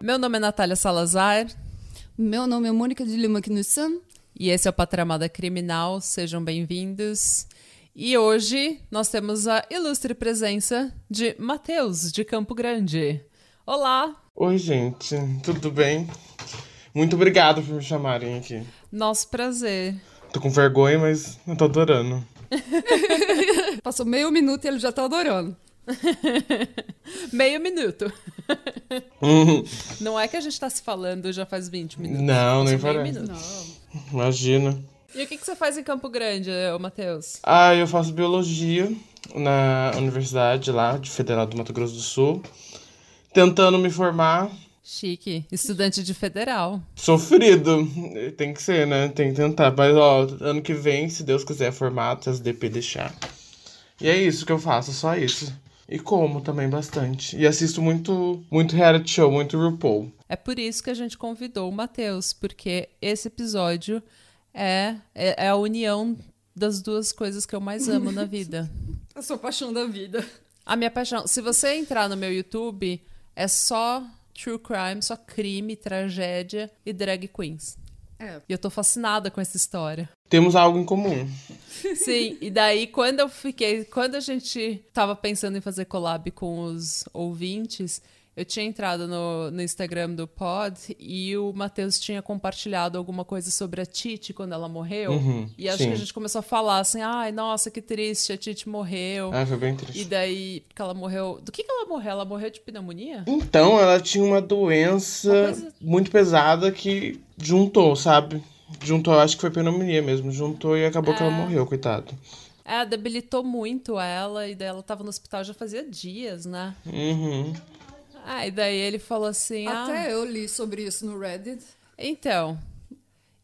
Meu nome é Natália Salazar Meu nome é Mônica de Lima Knudsen. E esse é o Patramada Criminal. Sejam bem-vindos. E hoje nós temos a ilustre presença de Matheus, de Campo Grande. Olá! Oi, gente, tudo bem? Muito obrigado por me chamarem aqui. Nosso prazer. Tô com vergonha, mas eu tô adorando. Passou meio minuto e ele já tá adorando. Meio minuto. Não é que a gente tá se falando já faz 20 minutos. Não, nem Meio parece. minuto. Imagina. E o que, que você faz em Campo Grande, Matheus? Ah, eu faço biologia na universidade lá de Federal do Mato Grosso do Sul. Tentando me formar. Chique. Estudante de federal. Sofrido. Tem que ser, né? Tem que tentar. Mas, ó, ano que vem, se Deus quiser, formato, as DP deixar. E é isso que eu faço, só isso. E como também bastante. E assisto muito, muito reality show, muito RuPaul. É por isso que a gente convidou o Matheus, porque esse episódio é, é, é a união das duas coisas que eu mais amo na vida. A sua paixão da vida. A minha paixão. Se você entrar no meu YouTube, é só true crime, só crime, tragédia e drag queens. É. E eu tô fascinada com essa história. Temos algo em comum. Sim, e daí quando eu fiquei, quando a gente tava pensando em fazer collab com os ouvintes, eu tinha entrado no, no Instagram do Pod e o Matheus tinha compartilhado alguma coisa sobre a Titi quando ela morreu. Uhum, e acho sim. que a gente começou a falar assim: ai, nossa, que triste, a Titi morreu. Ah, foi bem E triste. daí, porque ela morreu. Do que, que ela morreu? Ela morreu de pneumonia? Então, ela tinha uma doença Uma coisa- muito pesada que juntou, sabe? Juntou, acho que foi pneumonia mesmo. Juntou e acabou que ela É. morreu, coitado. É, debilitou muito ela, e daí ela tava no hospital já fazia dias, né? Uhum. Ah, e daí ele falou assim: ah, Até eu li sobre isso no Reddit. Então.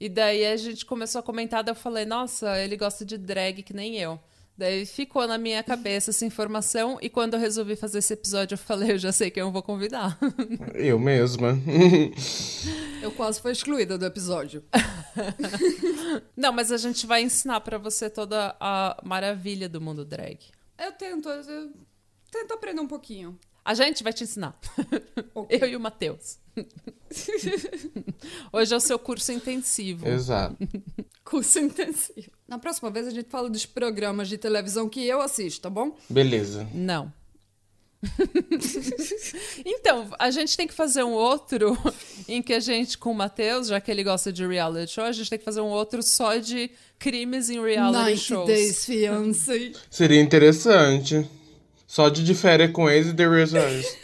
E daí a gente começou a comentar, daí eu falei, nossa, ele gosta de drag que nem eu. Daí ficou na minha cabeça essa informação, e quando eu resolvi fazer esse episódio, eu falei, eu já sei quem eu vou convidar. Eu mesma. Eu quase fui excluída do episódio. Não, mas a gente vai ensinar pra você toda a maravilha do mundo drag. Eu tento, eu tento aprender um pouquinho. A gente vai te ensinar. Ok. Eu e o Matheus. Hoje é o seu curso intensivo. Exato. Curso intensivo. Na próxima vez a gente fala dos programas de televisão que eu assisto, tá bom? Beleza. Não. então, a gente tem que fazer um outro em que a gente, com o Matheus, já que ele gosta de reality show, a gente tem que fazer um outro só de crimes em reality 90 shows. Days Fiancé. Seria interessante. Só de de férias com ex e The Reasons.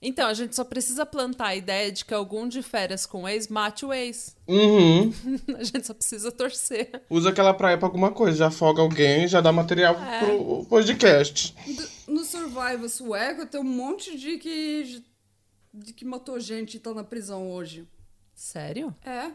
Então, a gente só precisa plantar a ideia de que algum de férias com o ex mate o ex. Uhum. A gente só precisa torcer. Usa aquela praia pra alguma coisa. Já afoga alguém, já dá material É. pro podcast. No Survivor sueco tem um monte de que. de que matou gente e tá na prisão hoje. Sério? É.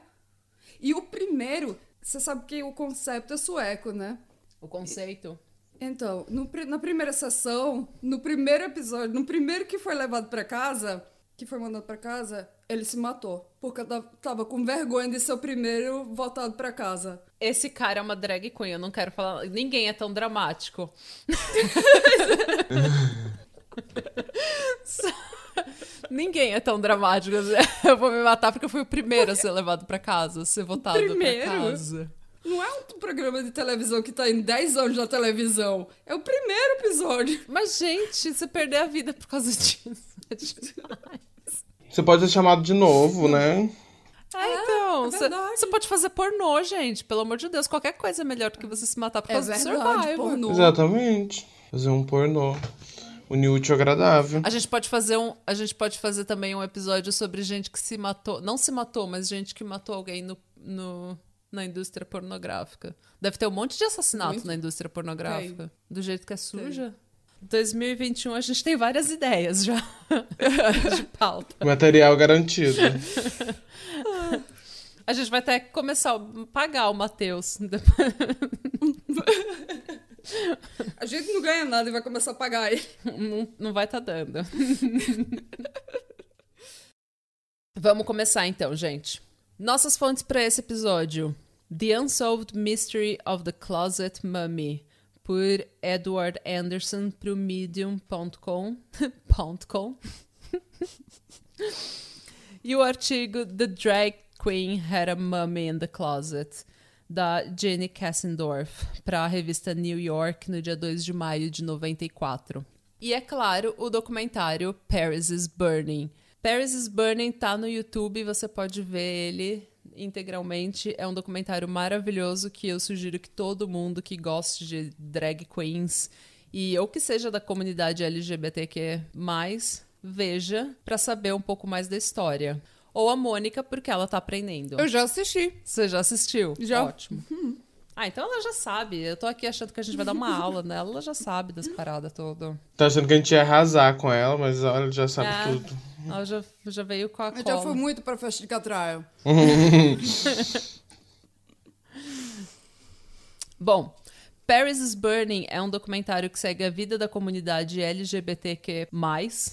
E o primeiro, você sabe que o conceito é sueco, né? O conceito? Então, no na primeira sessão, no primeiro episódio, no primeiro que foi levado pra casa, que foi mandado pra casa, ele se matou. Porque ta- tava com vergonha de ser o primeiro voltado pra casa. Esse cara é uma drag queen, eu não quero falar. Ninguém é tão dramático. Ninguém é tão dramático. Eu vou me matar porque eu fui o primeiro a ser levado pra casa, a ser votado primeiro? pra casa. Não é um programa de televisão que tá em 10 anos na televisão. É o primeiro episódio. Mas, gente, você perder a vida por causa disso. é demais. Você pode ser chamado de novo, né? É, então, é você pode fazer pornô, gente. Pelo amor de Deus, qualquer coisa é melhor do que você se matar por É causa do verdade, Survivor. pornô. Exatamente. Fazer um pornô. Unir o útil ao agradável. A gente pode fazer um, a gente pode fazer também um episódio sobre gente que se matou, não se matou, mas gente que matou alguém no, no- na indústria pornográfica. Deve ter um monte de assassinato Muito. na indústria pornográfica, do jeito que é suja. 2021 a gente tem várias ideias já de pauta. Material garantido. A gente vai até começar a pagar o Matheus. A gente não ganha nada e vai começar a pagar ele. não, não vai estar tá dando. Vamos começar então, gente. Nossas fontes para esse episódio: The Unsolved Mystery of the Closet Mummy, por Edward Anderson para o medium.com. e o artigo The Drag Queen Had a Mummy in the Closet, da Jenny Kassendorf, para a revista New York no dia 2 de maio de 94. E é claro, o documentário Paris is Burning. Paris is Burning tá no YouTube, você pode ver ele integralmente. É um documentário maravilhoso que eu sugiro que todo mundo que goste de drag queens e ou que seja da comunidade LGBTQ+, veja para saber um pouco mais da história. Ou a Mônica, porque ela tá aprendendo. Eu já assisti. Você já assistiu? Já. Ótimo. Uhum. Ah, então ela já sabe. Eu tô aqui achando que a gente vai dar uma aula nela. Ela já sabe das paradas todas. Tá achando que a gente ia arrasar com ela, mas ela já sabe é, tudo. Ela já, já veio com a Eu já fui muito pra festa de catraio. Bom, Paris is Burning é um documentário que segue a vida da comunidade LGBTQ+,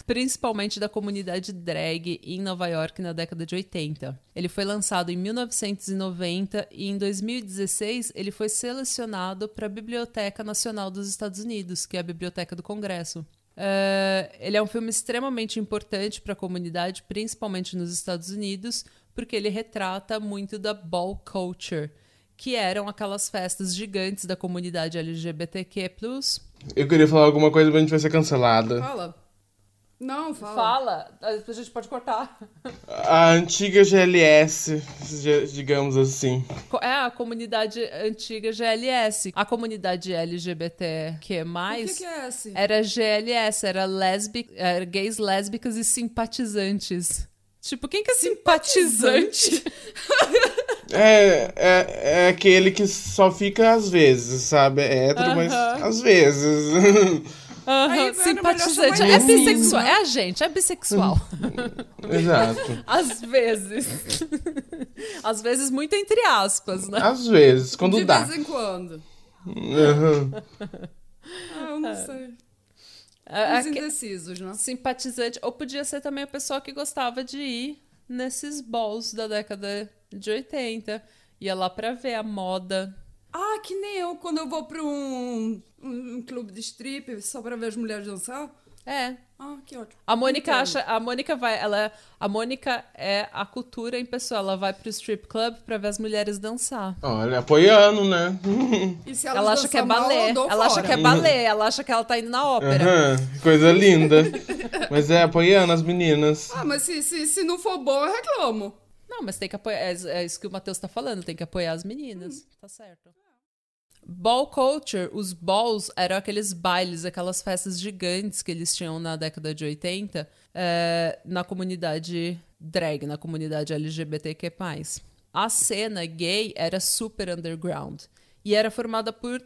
principalmente da comunidade drag em Nova York na década de 80. Ele foi lançado em 1990 e em 2016 ele foi selecionado para a Biblioteca Nacional dos Estados Unidos, que é a Biblioteca do Congresso. Uh, ele é um filme extremamente importante para a comunidade, principalmente nos Estados Unidos, porque ele retrata muito da ball culture, que eram aquelas festas gigantes da comunidade LGBTQ+. Eu queria falar alguma coisa, mas a gente vai ser cancelada. Fala. Não, fala. Fala. A gente pode cortar. A antiga GLS, digamos assim. É, a comunidade antiga GLS. A comunidade LGBTQ+. O que, que é esse? Era GLS, era, lesbi, era gays, lésbicas e simpatizantes. Tipo, quem que é simpatizante? É, é, é aquele que só fica às vezes, sabe? É hétero, uh -huh. mas às vezes. Uhum, simpatizante. É bissexual. É a gente, é bissexual. Exato. Às vezes. Às vezes, muito entre aspas, né? Às vezes, quando De dá. De vez em quando. Uhum. ah, eu não sei. Os indecisos, né? Simpatizante. Ou podia ser também a pessoa que gostava de ir nesses balls da década de 80. Ia lá pra ver a moda. Ah, que nem eu quando eu vou pra um, um, um clube de strip só pra ver as mulheres dançar. É. Ah, que ótimo. A Mônica Entendo. acha, a Mônica vai, ela, a Mônica é a cultura em pessoa, ela vai pro strip club pra ver as mulheres dançar. Olha, apoiando, né? E se ela acha que é balé, ela acha que é balé, ela acha que ela tá indo na ópera. Uhum, coisa linda. mas é apoiando as meninas. Ah, mas se, se, se não for bom, eu reclamo. Não, mas tem que apoiar. É, é isso que o Matheus tá falando, tem que apoiar as meninas. Hum. Tá certo. Ball culture, os balls eram aqueles bailes, aquelas festas gigantes que eles tinham na década de 80 é, na comunidade drag, na comunidade LGBTQ. A cena gay era super underground e era formada por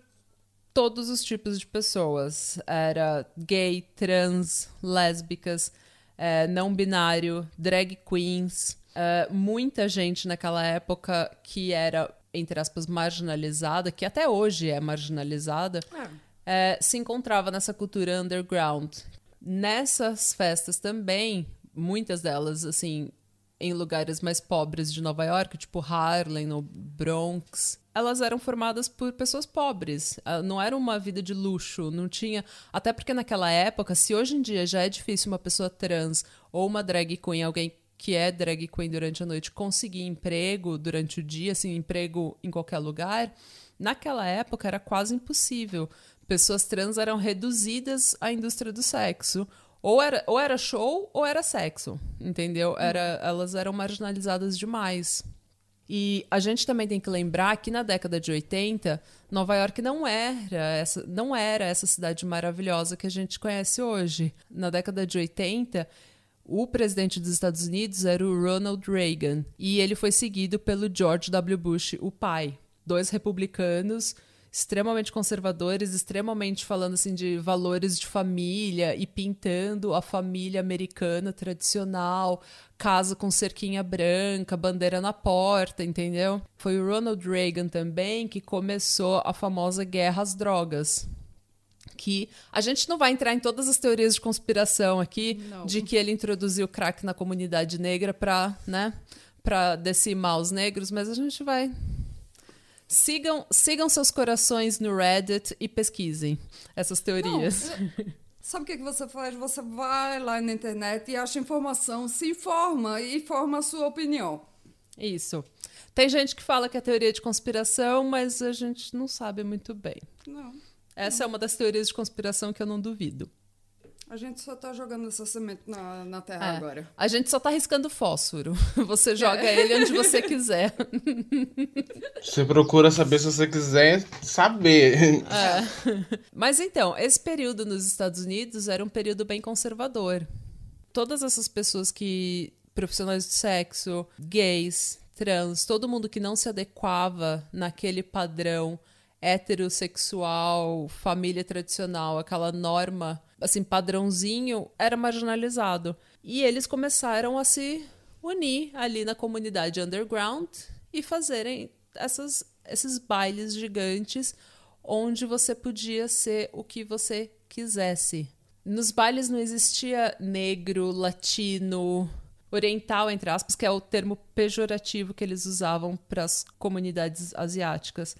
todos os tipos de pessoas. Era gay, trans, lésbicas, é, não binário, drag queens. Uh, muita gente naquela época que era, entre aspas, marginalizada, que até hoje é marginalizada, é. se encontrava nessa cultura underground. Nessas festas também, muitas delas, assim, em lugares mais pobres de Nova York, tipo Harlem, no Bronx, elas eram formadas por pessoas pobres. Ah, não era uma vida de luxo, não tinha. Até porque naquela época, se hoje em dia já é difícil uma pessoa trans ou uma drag queen, alguém que é drag queen durante a noite conseguir emprego durante o dia, assim, emprego em qualquer lugar, naquela época era quase impossível. Pessoas trans eram reduzidas à indústria do sexo. Ou era, ou era show ou era sexo, entendeu? Era, elas eram marginalizadas demais. E a gente também tem que lembrar que na década de 80, Nova York não era essa, não era essa cidade maravilhosa que a gente conhece hoje. Na década de 80, o presidente dos Estados Unidos era o Ronald Reagan e ele foi seguido pelo George W. Bush, o pai. Dois republicanos extremamente conservadores, extremamente falando assim de valores de família e pintando a família americana tradicional, casa com cerquinha branca, bandeira na porta, entendeu? Foi o Ronald Reagan também que começou a famosa guerra às drogas que a gente não vai entrar em todas as teorias de conspiração aqui Não. de que ele introduziu crack na comunidade negra para, né, para decimar os negros, mas a gente vai sigam sigam seus corações no Reddit e pesquisem essas teorias. Sabe o que, que você faz? Você vai lá na internet e acha informação, se informa e forma a sua opinião. Isso. Tem gente que fala que é teoria de conspiração, mas a gente não sabe muito bem. Não. Essa é uma das teorias de conspiração que eu não duvido. A gente só tá jogando essa semente na, na terra É. agora. A gente só tá riscando fósforo. Você joga ele onde você quiser. Você procura saber se você quiser saber. É. Mas então, esse período nos Estados Unidos era um período bem conservador. Todas essas pessoas que. profissionais de sexo, gays, trans, todo mundo que não se adequava naquele padrão heterossexual, família tradicional, aquela norma, assim, padrãozinho, era marginalizado. E eles começaram a se unir ali na comunidade underground e fazerem essas, esses bailes gigantes onde você podia ser o que você quisesse. Nos bailes não existia negro, latino, oriental, entre aspas, que é o termo pejorativo que eles usavam para as comunidades asiáticas.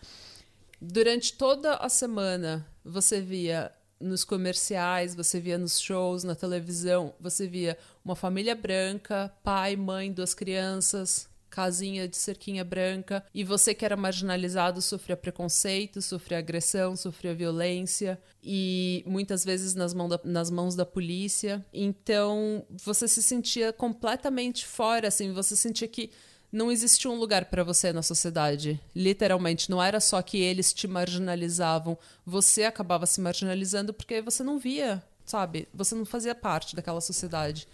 Durante toda a semana, você via nos comerciais, você via nos shows, na televisão, você via uma família branca, pai, mãe, duas crianças, casinha de cerquinha branca, e você que era marginalizado sofria preconceito, sofria agressão, sofria violência, e muitas vezes nas, mão da- nas mãos da polícia. Então, você se sentia completamente fora, assim, você sentia que não existia um lugar para você na sociedade. Literalmente, não era só que eles te marginalizavam, você acabava se marginalizando porque você não via, sabe? Você não fazia parte daquela sociedade.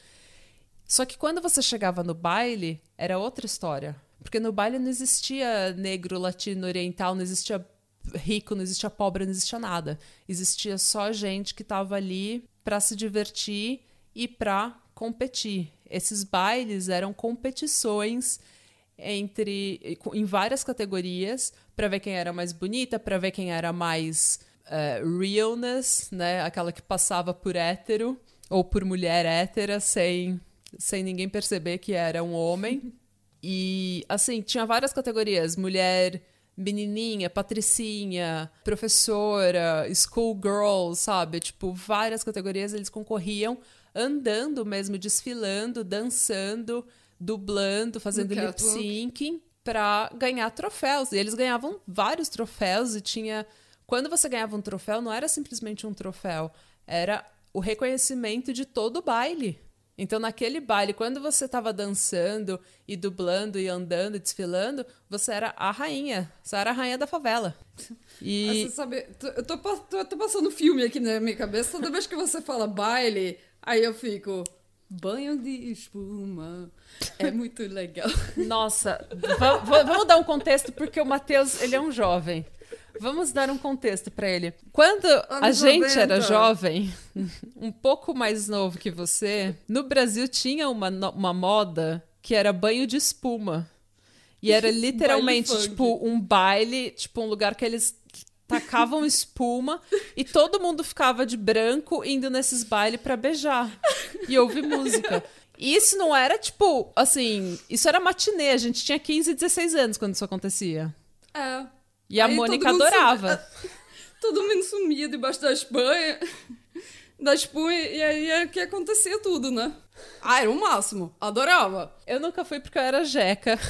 Só que quando você chegava no baile, era outra história. Porque no baile não existia negro, latino, oriental, não existia rico, não existia pobre, não existia nada. Existia só gente que estava ali para se divertir e para competir. Esses bailes eram competições entre em várias categorias para ver quem era mais bonita, para ver quem era mais eh, realness, né? Aquela que passava por hétero ou por mulher hétera sem sem ninguém perceber que era um homem. E assim, tinha várias categorias, mulher menininha, patricinha, professora, schoolgirl, sabe? Tipo, várias categorias eles concorriam andando mesmo, desfilando, dançando, dublando, fazendo lip syncing para ganhar troféus. E eles ganhavam vários troféus e tinha quando você ganhava um troféu, não era simplesmente um troféu, era o reconhecimento de todo o baile. Então, naquele baile, quando você estava dançando e dublando e andando e desfilando, você era a rainha. Você era a rainha da favela. E Você sabe, eu tô, tô, tô passando filme aqui na minha cabeça. Toda vez que você fala baile, aí eu fico. Banho de espuma. É muito legal. Nossa, va- va- vamos dar um contexto porque o Matheus, ele é um jovem. Vamos dar um contexto pra ele. Quando a Anos gente 90. era jovem, um pouco mais novo que você, no Brasil tinha uma, uma moda que era banho de espuma. E era literalmente, tipo, um baile, tipo, um lugar que eles tacavam espuma e todo mundo ficava de branco indo nesses bailes pra beijar e ouvir música. E isso não era, tipo, assim, isso era matinê, a gente tinha 15, 16 anos quando isso acontecia. É. E a Aí todo Mônica mundo adorava. Todo mundo sumia debaixo da espanha, da espuma, e aí é que acontecia tudo, né? Ah, era o máximo. Adorava. Eu nunca fui porque eu era jeca.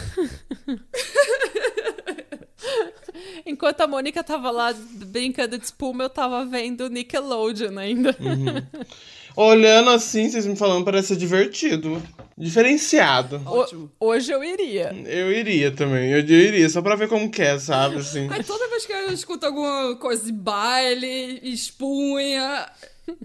Enquanto a Mônica tava lá brincando de espuma, eu tava vendo Nickelodeon ainda. Olhando assim, vocês me falando, parece ser divertido. Diferenciado. O- hoje eu iria. Eu iria também, eu, eu iria, só pra ver como que é, sabe, assim. Aí toda vez que eu escuto alguma coisa de baile, espunha. Eu-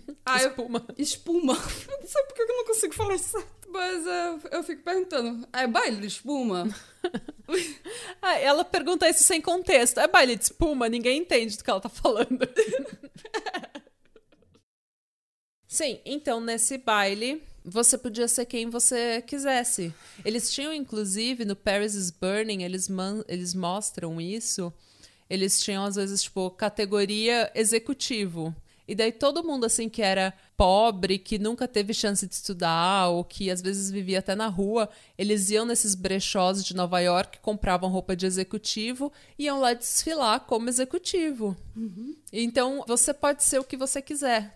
Espuma. espuma. Não sei porque eu não consigo falar isso certo. Mas eu fico perguntando: é baile de espuma? ah, ela pergunta isso sem contexto. É baile de espuma? Ninguém entende do que ela tá falando. Sim, então nesse baile você podia ser quem você quisesse. Eles tinham, inclusive, no Paris is Burning, eles, eles mostram isso. Eles tinham, às vezes, tipo, categoria executivo. E daí todo mundo, assim, que era pobre, que nunca teve chance de estudar, ou que às vezes vivia até na rua, eles iam nesses brechós de Nova York, compravam roupa de executivo e iam lá desfilar como executivo. Uhum. Então, você pode ser o que você quiser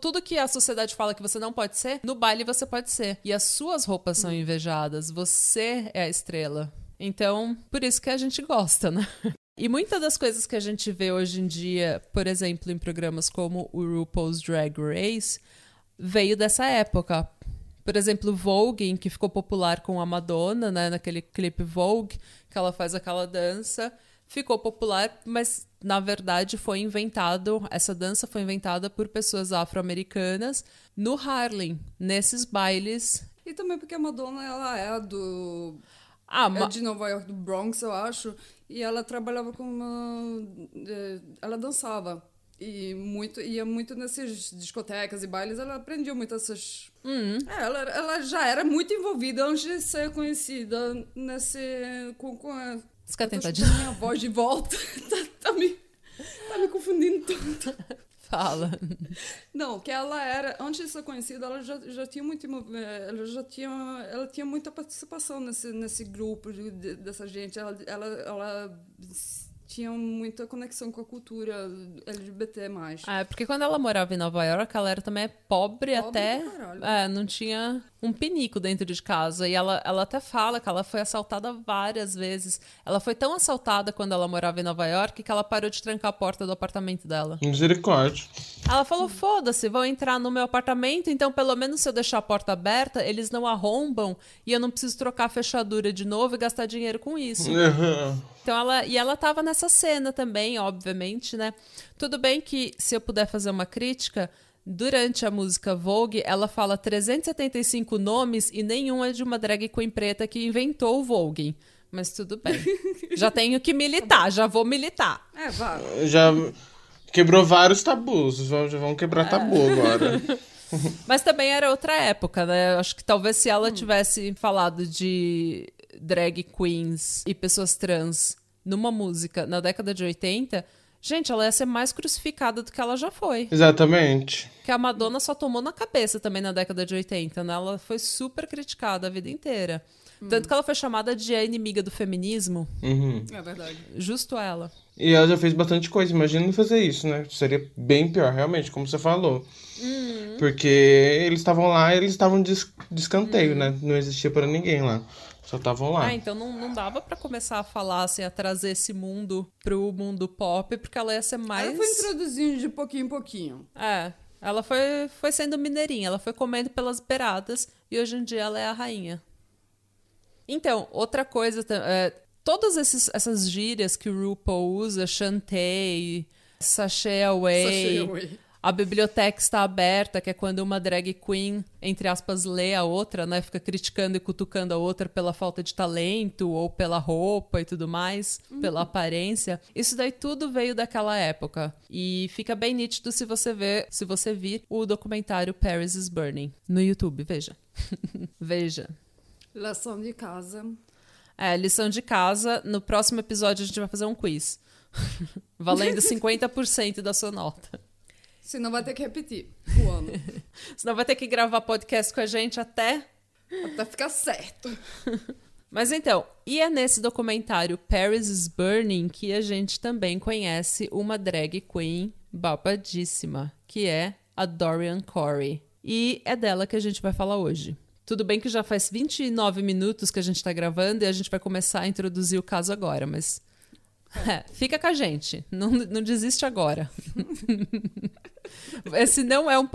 tudo que a sociedade fala que você não pode ser, no baile você pode ser. E as suas roupas são invejadas. Você é a estrela. Então, por isso que a gente gosta, né? E muitas das coisas que a gente vê hoje em dia, por exemplo, em programas como o RuPaul's Drag Race, veio dessa época. Por exemplo, Vogue, que ficou popular com a Madonna, né, naquele clipe Vogue, que ela faz aquela dança, ficou popular, mas na verdade foi inventado, essa dança foi inventada por pessoas afro-americanas no Harlem, nesses bailes. E também porque a Madonna ela é do ah, é de Nova York, do Bronx, eu acho. E ela trabalhava com uma. É, ela dançava. E muito, ia muito nessas discotecas e bailes, ela aprendia muito essas. Uhum. É, ela, ela já era muito envolvida antes de ser conhecida nesse. Com, com a, tentar de minha voz de volta. tá, tá, me, tá me confundindo tanto. Fala. Não, que ela era, antes de ser conhecida, ela já, já tinha muito, eh, ela já tinha, ela tinha muita participação nesse, nesse grupo de, dessa gente. Ela, ela, ela tinham muita conexão com a cultura LGBT+. É, porque quando ela morava em Nova York, ela era também pobre, pobre até... É, não tinha um pinico dentro de casa. E ela, ela até fala que ela foi assaltada várias vezes. Ela foi tão assaltada quando ela morava em Nova York que ela parou de trancar a porta do apartamento dela. Misericórdia. Ela falou: foda-se, vão entrar no meu apartamento, então pelo menos se eu deixar a porta aberta, eles não arrombam e eu não preciso trocar a fechadura de novo e gastar dinheiro com isso. Então ela. E ela tava nessa cena também, obviamente, né? Tudo bem que se eu puder fazer uma crítica. Durante a música Vogue, ela fala 375 nomes e nenhum é de uma drag queen preta que inventou o Vogue. Mas tudo bem. já tenho que militar, já vou militar. É, vá. Já quebrou vários tabus. Vamos, vamos quebrar tabu é. agora. Mas também era outra época, né? Acho que talvez se ela hum. tivesse falado de drag queens e pessoas trans numa música na década de 80, Gente, ela ia ser mais crucificada do que ela já foi. Exatamente. Que a Madonna só tomou na cabeça também na década de 80, né? Ela foi super criticada a vida inteira. Hum. Tanto que ela foi chamada de a inimiga do feminismo. Uhum. É verdade. Justo ela. E ela já fez bastante coisa. Imagina não fazer isso, né? Seria bem pior, realmente, como você falou. Uhum. Porque eles estavam lá eles estavam de, de escanteio, uhum. né? Não existia para ninguém lá. Só estavam lá. Ah, então não, não dava para começar a falar, assim, a trazer esse mundo pro mundo pop, porque ela ia ser mais. Ela foi introduzindo de pouquinho em pouquinho. É. Ela foi, foi sendo mineirinha, ela foi comendo pelas beiradas e hoje em dia ela é a rainha. Então, outra coisa, é, todas esses, essas gírias que o RuPaul usa, chantei, sachê away, sachê away. A biblioteca está aberta, que é quando uma drag queen, entre aspas, lê a outra, né? Fica criticando e cutucando a outra pela falta de talento ou pela roupa e tudo mais, uhum. pela aparência. Isso daí tudo veio daquela época. E fica bem nítido se você ver, se você vir o documentário Paris is Burning no YouTube, veja. veja. Lição de casa. É, lição de casa. No próximo episódio a gente vai fazer um quiz. Valendo 50% da sua nota. Senão vai ter que repetir o ano. Senão vai ter que gravar podcast com a gente até. Até ficar certo. Mas então, e é nesse documentário Paris is Burning que a gente também conhece uma drag queen babadíssima, que é a Dorian Corey. E é dela que a gente vai falar hoje. Tudo bem que já faz 29 minutos que a gente está gravando e a gente vai começar a introduzir o caso agora, mas. É, fica com a gente. Não, não desiste agora. Esse não é um.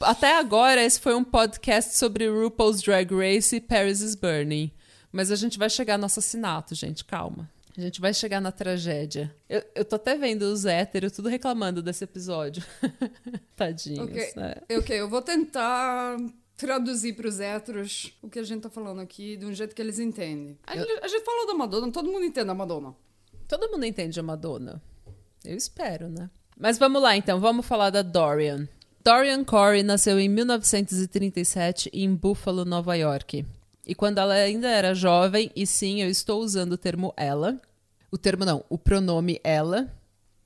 Até agora, esse foi um podcast sobre RuPaul's Drag Race e Paris is Burning. Mas a gente vai chegar no assassinato, gente, calma. A gente vai chegar na tragédia. Eu, eu tô até vendo os héteros tudo reclamando desse episódio. Tadinhos. Ok, né? ok, eu vou tentar traduzir pros héteros o que a gente tá falando aqui de um jeito que eles entendem. A, gente, a gente falou da Madonna, todo mundo entende a Madonna. Todo mundo entende a Madonna. Eu espero, né? Mas vamos lá, então. Vamos falar da Dorian. Dorian Corey nasceu em 1937 em Buffalo, Nova York. E quando ela ainda era jovem, e sim, eu estou usando o termo ela. O termo não, o pronome ela.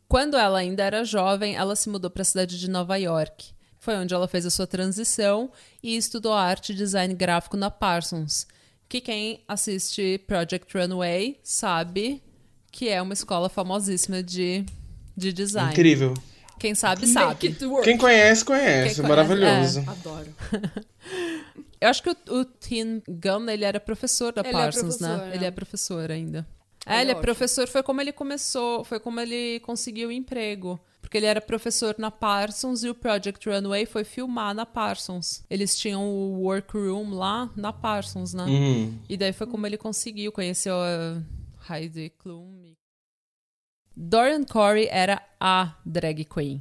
Quando ela ainda era jovem, ela se mudou para a cidade de Nova York. Foi onde ela fez a sua transição e estudou arte e design gráfico na Parsons. Que quem assiste Project Runway sabe que é uma escola famosíssima de, de design. Incrível. Quem sabe, Make sabe. it work. Quem conhece, conhece. Quem conhece, Maravilhoso. Adoro. Eu acho que o, o Tim Gunn, ele era professor da Ele é Parsons, professor, né? é. Ele é professor ainda. É, Ele ele é é ótimo. professor, foi como ele começou, foi como ele conseguiu o emprego. Porque ele era professor na Parsons e o Project Runway foi filmar na Parsons. Eles tinham o workroom lá na Parsons, né? Uhum. E daí foi como ele conseguiu, conheceu a Heidi Klum. Dorian Corey era a drag queen.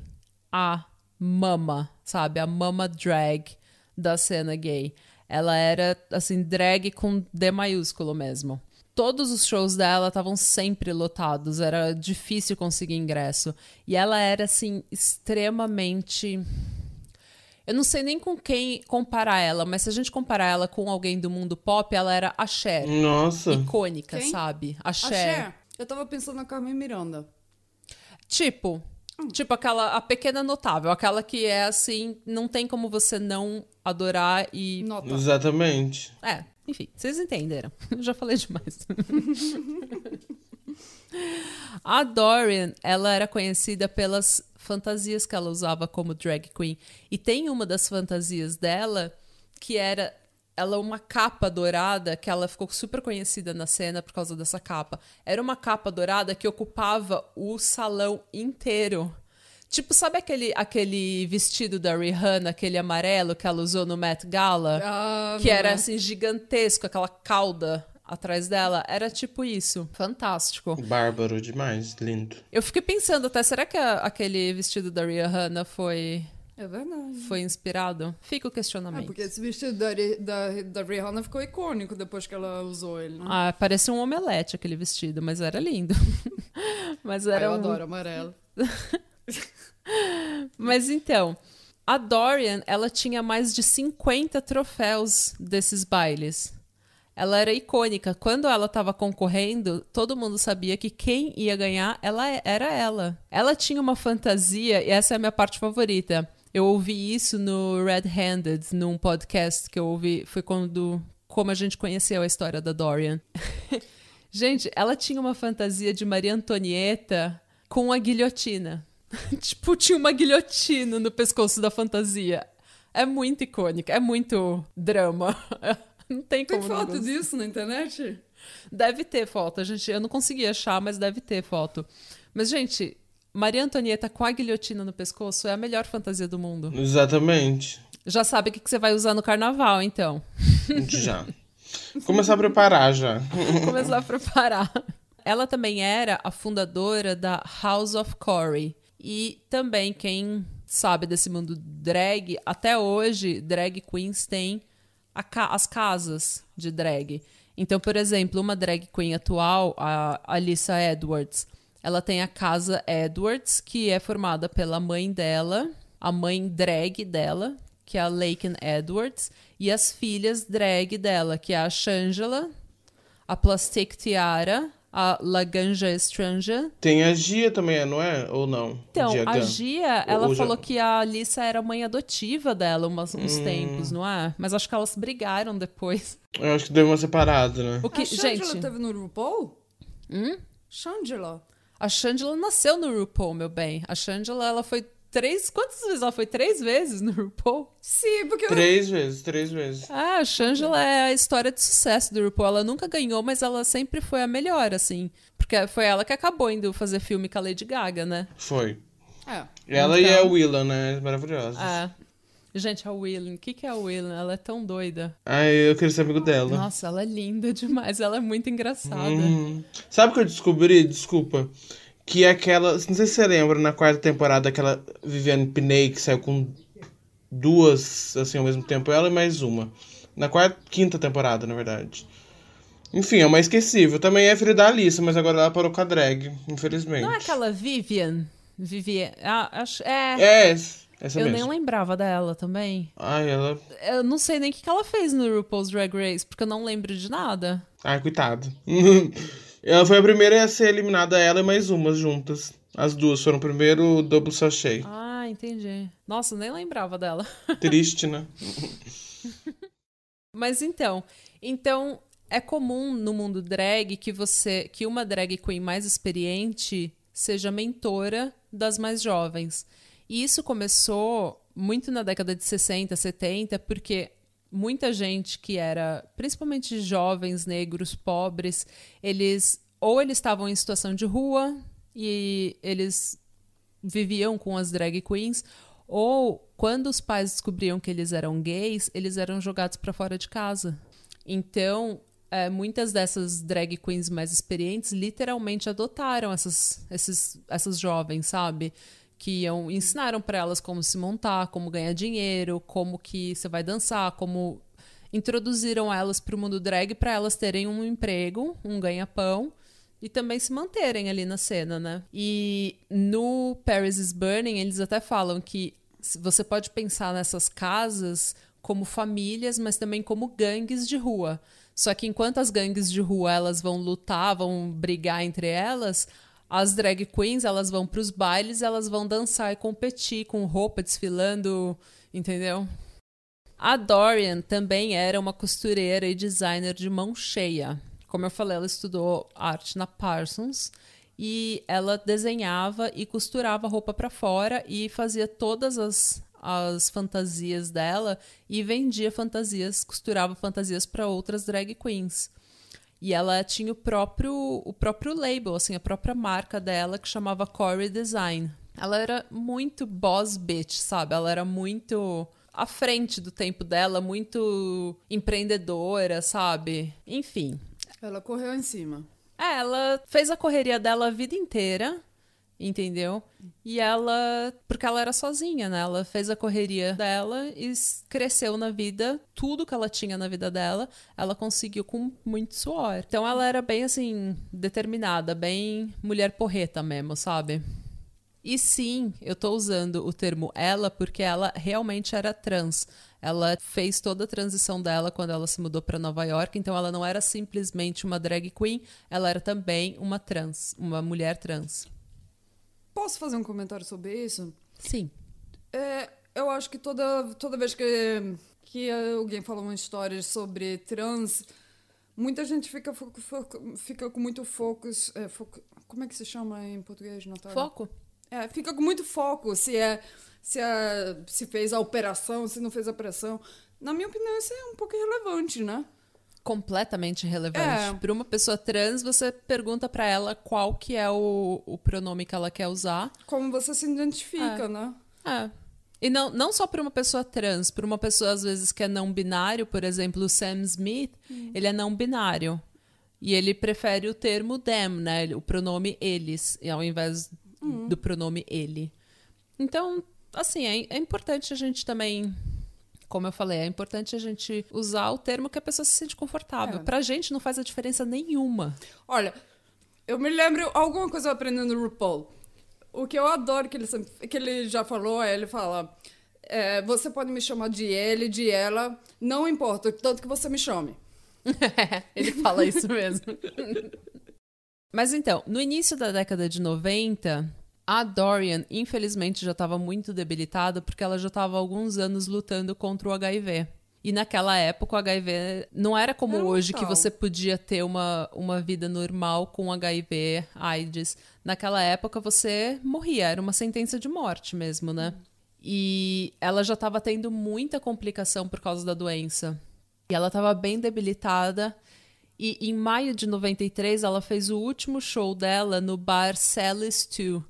A mama, sabe? A mama drag da cena gay. Ela era, assim, drag com D maiúsculo mesmo. Todos os shows dela estavam sempre lotados, era difícil conseguir ingresso. E ela era, assim, extremamente. Eu não sei nem com quem comparar ela, mas se a gente comparar ela com alguém do mundo pop, ela era a Cher. Nossa. Icônica, Quem? sabe? A A Cher. Eu tava pensando na Carmen Miranda. Tipo, tipo aquela a pequena notável, aquela que é assim, não tem como você não adorar e Nota. Exatamente. é, enfim, vocês entenderam. Eu já falei demais. a Dorian, ela era conhecida pelas fantasias que ela usava como drag queen. E tem uma das fantasias dela que era ela uma capa dourada, que ela ficou super conhecida na cena por causa dessa capa. Era uma capa dourada que ocupava o salão inteiro. Tipo, sabe aquele, aquele vestido da Rihanna, aquele amarelo que ela usou no Met Gala? Ah, que era é. assim gigantesco, aquela cauda atrás dela. Era tipo isso. Fantástico. Bárbaro demais. Lindo. Eu fiquei pensando até, será que a- aquele vestido da Rihanna foi, É verdade. foi inspirado? Fica o É, questionamento. porque esse vestido da, da, da Rihanna ficou icônico depois que ela usou ele, né? Ah, parecia um omelete aquele vestido, mas era lindo. mas Ah, era eu um... adoro amarelo. Mas então, a Dorian, ela tinha mais de 50 troféus desses bailes. Ela era icônica. Quando ela estava concorrendo, todo mundo sabia que quem ia ganhar ela é, era ela. Ela tinha uma fantasia, e essa é a minha parte favorita. Eu ouvi isso no Red Handed, num podcast que eu ouvi. Foi quando. Como a gente conheceu a história da Dorian. gente, ela tinha uma fantasia de Maria Antonieta com a guilhotina. tipo, tinha uma guilhotina no pescoço da fantasia. É muito icônica, é muito drama. Não tem Tem como não foto gostar. disso na internet? Deve ter foto, a gente, eu não consegui achar, mas deve ter foto. Mas, gente, Maria Antonieta com a guilhotina no pescoço é a melhor fantasia do mundo. Exatamente. Já sabe o que que você vai usar no carnaval, então. Já. Começar a preparar já. Começar a preparar. Ela também era a fundadora da House of Corey. E também, quem sabe desse mundo drag, até hoje, drag queens têm ca- as casas de drag. Então, por exemplo, uma drag queen atual, a Alissa Edwards, ela tem a casa Edwards, que é formada pela mãe dela, a mãe drag dela, que é a Laken Edwards, e as filhas drag dela, que é a Shangela, a Plastic Tiara, a Laganja Estranja. Tem a Gia também, não é? Ou não? Então, a Gun. Gia, ela Ou já- falou que a Alissa era mãe adotiva dela umas, uns Hum. tempos, não é? Mas acho que elas brigaram depois. Eu acho que deu uma separada, né? O que, a Shangela gente, teve no RuPaul? Hum? Shangela. A Shangela nasceu no RuPaul, meu bem. A Shangela, ela foi três... Quantas vezes? Ela foi três vezes no RuPaul? Sim, porque eu- Três vezes, três vezes. Ah, a Shangela é a história de sucesso do RuPaul. Ela nunca ganhou, mas ela sempre foi a melhor, assim. Porque foi ela que acabou indo fazer filme com a Lady Gaga, né? Foi. É. Ela e a Então- Willa, né? Maravilhosas. É. Gente, a Willen, o que, que é a Willen? Ela é tão doida. Ai, eu queria ser amigo dela. Nossa, ela é linda demais. Ela é muito engraçada. Uhum. Sabe o que eu descobri? Desculpa. Que é aquela. Não sei se você lembra, na quarta temporada, aquela Viviane Piney que saiu com duas, assim, ao mesmo tempo. Ela e mais uma. Na quarta, quinta temporada, na verdade. Enfim, é uma esquecível. Também é filha da Alice, mas agora ela parou com a drag, infelizmente. Não é aquela Vivian? Vivian. Ah, acho, é. É, essa eu mesmo. nem lembrava dela também. Ai, ela. Eu não sei nem o que que ela fez no RuPaul's Drag Race, porque eu não lembro de nada. Ai, coitada. ela foi a primeira a ser eliminada, ela e mais umas juntas. As duas foram o primeiro double sachê. Ah, entendi. Nossa, nem lembrava dela. Triste, né? Mas então, então é comum no mundo drag que você, que uma drag queen mais experiente seja mentora das mais jovens. E isso começou muito na década de 60, 70, porque muita gente que era, principalmente jovens, negros, pobres, eles ou eles estavam em situação de rua e eles viviam com as drag queens, ou quando os pais descobriam que eles eram gays, eles eram jogados para fora de casa. Então, é, muitas dessas drag queens mais experientes literalmente adotaram essas, esses, essas jovens, sabe? Que iam, ensinaram para elas como se montar, como ganhar dinheiro, como que você vai dançar, como introduziram elas para o mundo drag para elas terem um emprego, um ganha-pão e também se manterem ali na cena, né? E no Paris is Burning, eles até falam que você pode pensar nessas casas como famílias, mas também como gangues de rua. Só que enquanto as gangues de rua elas vão lutar, vão brigar entre elas, as drag queens elas vão para os bailes, elas vão dançar e competir com roupa desfilando, entendeu? A Dorian também era uma costureira e designer de mão cheia. Como eu falei, ela estudou arte na Parsons e ela desenhava e costurava roupa para fora e fazia todas as, as fantasias dela e vendia fantasias, costurava fantasias para outras drag queens. E ela tinha o próprio, o próprio label, assim, a própria marca dela que chamava Corey Design. Ela era muito boss bitch, sabe? Ela era muito à frente do tempo dela, muito empreendedora, sabe? Enfim. Ela correu em cima. É, ela fez a correria dela a vida inteira, entendeu? E ela. Porque ela era sozinha, né? Ela fez a correria dela e cresceu na vida. Tudo que ela tinha na vida dela, ela conseguiu com muito suor. Então ela era bem, assim, determinada, bem mulher porreta mesmo, sabe? E sim, eu tô usando o termo ela porque ela realmente era trans. Ela fez toda a transição dela quando ela se mudou para Nova York, então ela não era simplesmente uma drag queen, ela era também uma trans, uma mulher trans. Posso fazer um comentário sobre isso? Sim. É, eu acho que toda, toda vez que, que alguém fala uma história sobre trans, muita gente fica, foco, foco, fica com muito focus. É, foco, como é que se chama em português, Natália? Foco? É, fica com muito foco se é se, é, se fez a operação, se não fez a operação. Na minha opinião, isso é um pouco irrelevante, né? Completamente relevante. É. Para uma pessoa trans, você pergunta para ela qual que é o, o pronome que ela quer usar. Como você se identifica, É. né? É. E não, não só para uma pessoa trans, para uma pessoa às vezes que é não binário, por exemplo, o Sam Smith, ele é não binário. E ele prefere o termo them, né? O pronome eles, ao invés do pronome ele. Então, assim, é, é importante a gente também. Como eu falei, é importante a gente usar o termo que a pessoa se sente confortável. É. Pra gente não faz a diferença nenhuma. Olha, eu me lembro alguma coisa eu aprendi no RuPaul. O que eu adoro que ele, sempre- que ele já falou é, ele fala, é, você pode me chamar de ele, de ela, não importa, tanto que você me chame. Ele fala isso mesmo. Mas então, no início da década de 90, a Dorian, infelizmente, já estava muito debilitada porque ela já estava há alguns anos lutando contra o HIV. E naquela época o HIV não era como Era hoje que mortal. você podia ter uma, uma vida normal com HIV, AIDS. Naquela época você morria, era uma sentença de morte mesmo, né? E ela já estava tendo muita complicação por causa da doença. E ela estava bem debilitada. E em maio de 93, ela fez o último show dela no bar Sally's 2,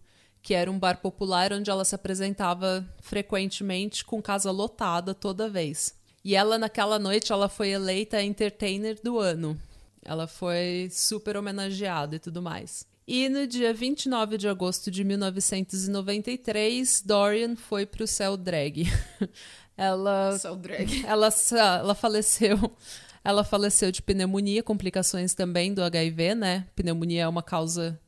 que era um bar popular onde ela se apresentava frequentemente com casa lotada toda vez. E ela, naquela noite, ela foi eleita entertainer do ano. Ela foi super homenageada e tudo mais. E no dia 29 de agosto de 1993, Dorian foi pro céu drag. Ela, o drag. ela, ela faleceu. Ela faleceu de pneumonia, complicações também do HIV, né? Pneumonia é uma causa,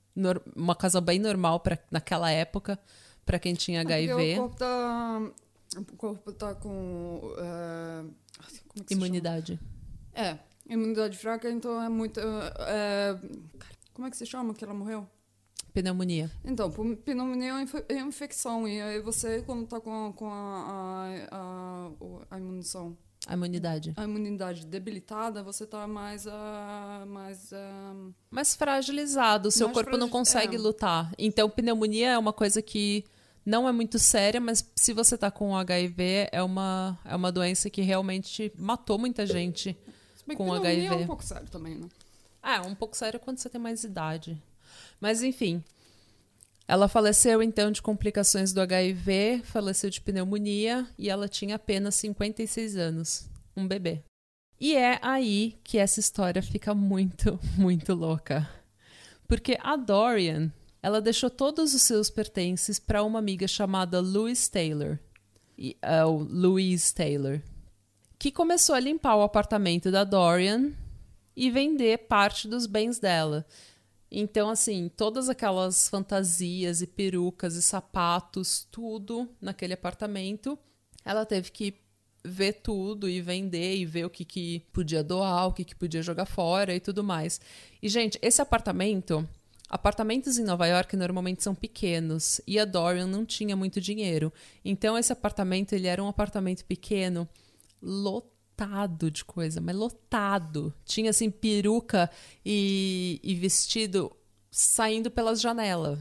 uma causa bem normal para naquela época para quem tinha É HIV. O corpo tá. O corpo tá com. é, como é que se Imunidade. chama? É, imunidade fraca, então é muito. é, como é que se chama que ela morreu? Pneumonia. Então, pneumonia é é infecção. E aí você, quando tá com, a- com a, a, a, a imunização, A imunidade. a imunidade debilitada, você tá mais. ah, mais ah, Mas fragilizado, o seu Mais corpo não fragi- consegue é. lutar. Então, pneumonia é uma coisa que não é muito séria, mas se você tá com HIV, é uma, é uma doença que realmente matou muita gente. bem Com pneumonia HIV. é um pouco sério também, né? É um pouco sério quando você tem mais idade. Mas enfim. Ela faleceu então de complicações do HIV, faleceu de pneumonia e ela tinha apenas 56 anos. Um bebê. E é aí que essa história fica muito, muito louca. Porque a Dorian, ela deixou todos os seus pertences para uma amiga chamada Louise Taylor. E, o Louise Taylor. Que começou a limpar o apartamento da Dorian e vender parte dos bens dela. Então, assim, todas aquelas fantasias e perucas e sapatos, tudo naquele apartamento, ela teve que ver tudo e vender e ver o que, que podia doar, o que, que podia jogar fora e tudo mais. E, gente, esse apartamento. Apartamentos em Nova York normalmente são pequenos e a Dorian não tinha muito dinheiro. Então esse apartamento ele era um apartamento pequeno, lotado de coisa, mas lotado. Tinha assim peruca e, e vestido saindo pelas janelas.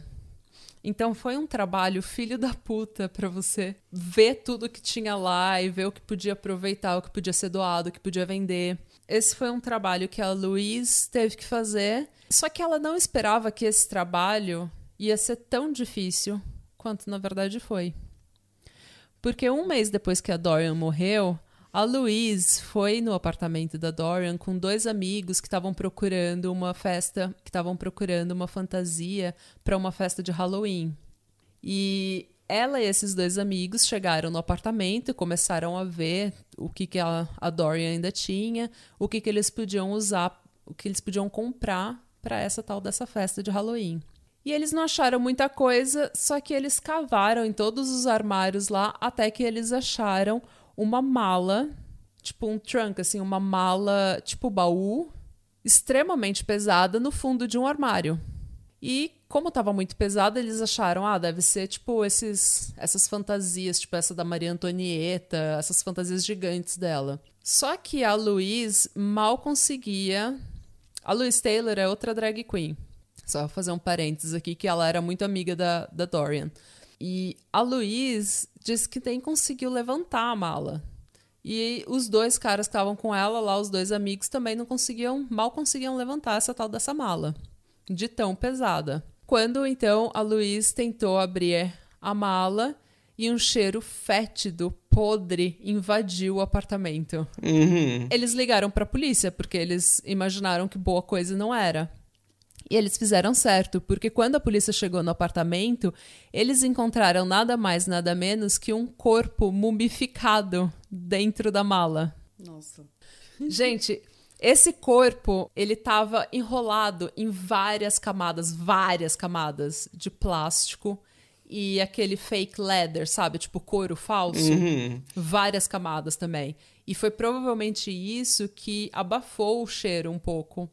Então foi um trabalho filho da puta pra você ver tudo que tinha lá e ver o que podia aproveitar, o que podia ser doado, o que podia vender. Esse foi um trabalho que a Louise teve que fazer, só que ela não esperava que esse trabalho ia ser tão difícil quanto na verdade foi. Porque um mês depois que a Dorian morreu, a Louise foi no apartamento da Dorian com dois amigos que estavam procurando uma festa, que estavam procurando uma fantasia para uma festa de Halloween. E ela e esses dois amigos chegaram no apartamento e começaram a ver o que, que a, a Dorian ainda tinha, o que, que eles podiam usar, o que eles podiam comprar para essa tal dessa festa de Halloween. E eles não acharam muita coisa, só que eles cavaram em todos os armários lá até que eles acharam uma mala, tipo um trunk, assim, uma mala tipo baú, extremamente pesada no fundo de um armário. E como estava muito pesada, eles acharam, ah, deve ser tipo esses, essas fantasias, tipo essa da Maria Antonieta, essas fantasias gigantes dela. Só que a Louise mal conseguia. A Louise Taylor é outra drag queen. Só vou fazer um parênteses aqui, que ela era muito amiga da, da Dorian. E a Louise disse que nem conseguiu levantar a mala. E os dois caras que estavam com ela lá, os dois amigos, também não conseguiam, mal conseguiam levantar essa tal dessa mala. De tão pesada. Quando então a Louise tentou abrir a mala e um cheiro fétido, podre, invadiu o apartamento. Uhum. Eles ligaram pra polícia porque eles imaginaram que boa coisa não era. E eles fizeram certo, porque quando a polícia chegou no apartamento, eles encontraram nada mais, nada menos que um corpo mumificado dentro da mala. Nossa. Gente, esse corpo, ele tava enrolado em várias camadas, várias camadas de plástico e aquele fake leather, sabe? Tipo couro falso. Uhum. Várias camadas também. E foi provavelmente isso que abafou o cheiro um pouco.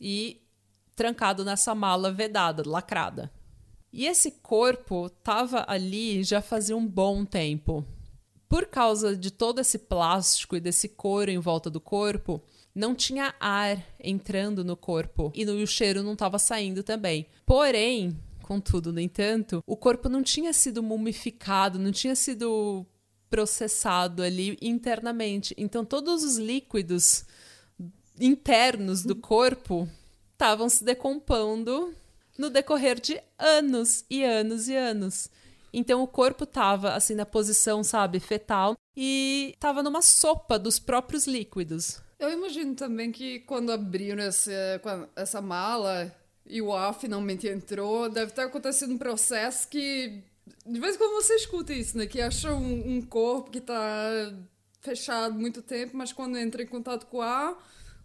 E trancado nessa mala vedada, lacrada. E esse corpo tava ali já fazia um bom tempo. Por causa de todo esse plástico e desse couro em volta do corpo, não tinha ar entrando no corpo e o cheiro não estava saindo também. Porém, contudo, no entanto, o corpo não tinha sido mumificado, não tinha sido processado ali internamente. Então, todos os líquidos internos do corpo estavam se decompondo no decorrer de anos e anos e anos. Então o corpo tava assim na posição, sabe, fetal e tava numa sopa dos próprios líquidos. Eu imagino também que quando abriram quando- essa mala e o ar finalmente entrou, deve ter acontecido um processo que De vez em quando você escuta isso, né? Que acha um, um corpo que tá fechado muito tempo, mas quando entra em contato com o ar,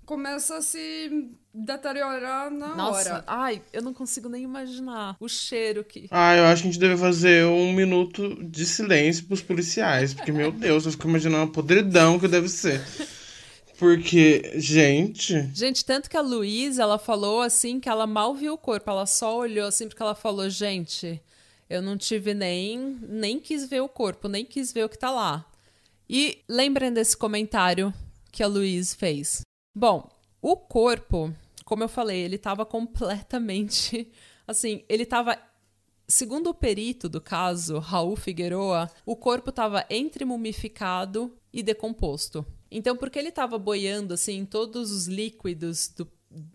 começa a se deteriorar na Nossa, hora. ai, eu não consigo nem imaginar o cheiro que. Ah, eu acho que a gente deve fazer um minuto de silêncio pros policiais. Porque, meu Deus, eu fico imaginando a podridão que deve ser. Porque, gente. Gente, tanto que a Luísa, ela falou assim que ela mal viu o corpo, ela só olhou assim porque ela falou, gente, eu não tive nem nem quis ver o corpo, nem quis ver o que tá lá. E lembrem desse comentário que a Luísa fez. Bom, o corpo, como eu falei, ele tava completamente assim, ele tava Segundo o perito do caso, Raul Figueroa, o corpo estava entre mumificado e decomposto. Então, porque ele estava boiando assim em todos os líquidos do-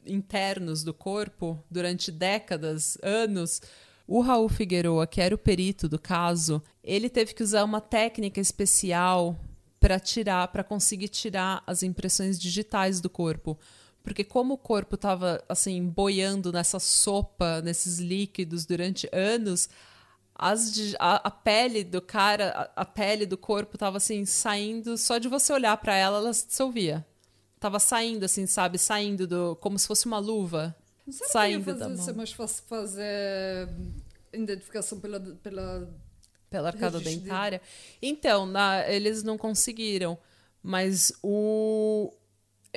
internos do corpo durante décadas, anos, o Raul Figueroa, que era o perito do caso, ele teve que usar uma técnica especial para tirar, para conseguir tirar as impressões digitais do corpo. Porque como o corpo estava assim boiando nessa sopa, nesses líquidos durante anos, as a, a pele do cara, a, a pele do corpo tava assim saindo, só de você olhar para ela, ela se dissolvia. Tava saindo assim, sabe, saindo do como se fosse uma luva. Sei saindo se ia da fazer, mão. ser mais fácil fazer identificação pela, pela pela arcada dentária. Então, na- eles não conseguiram, mas o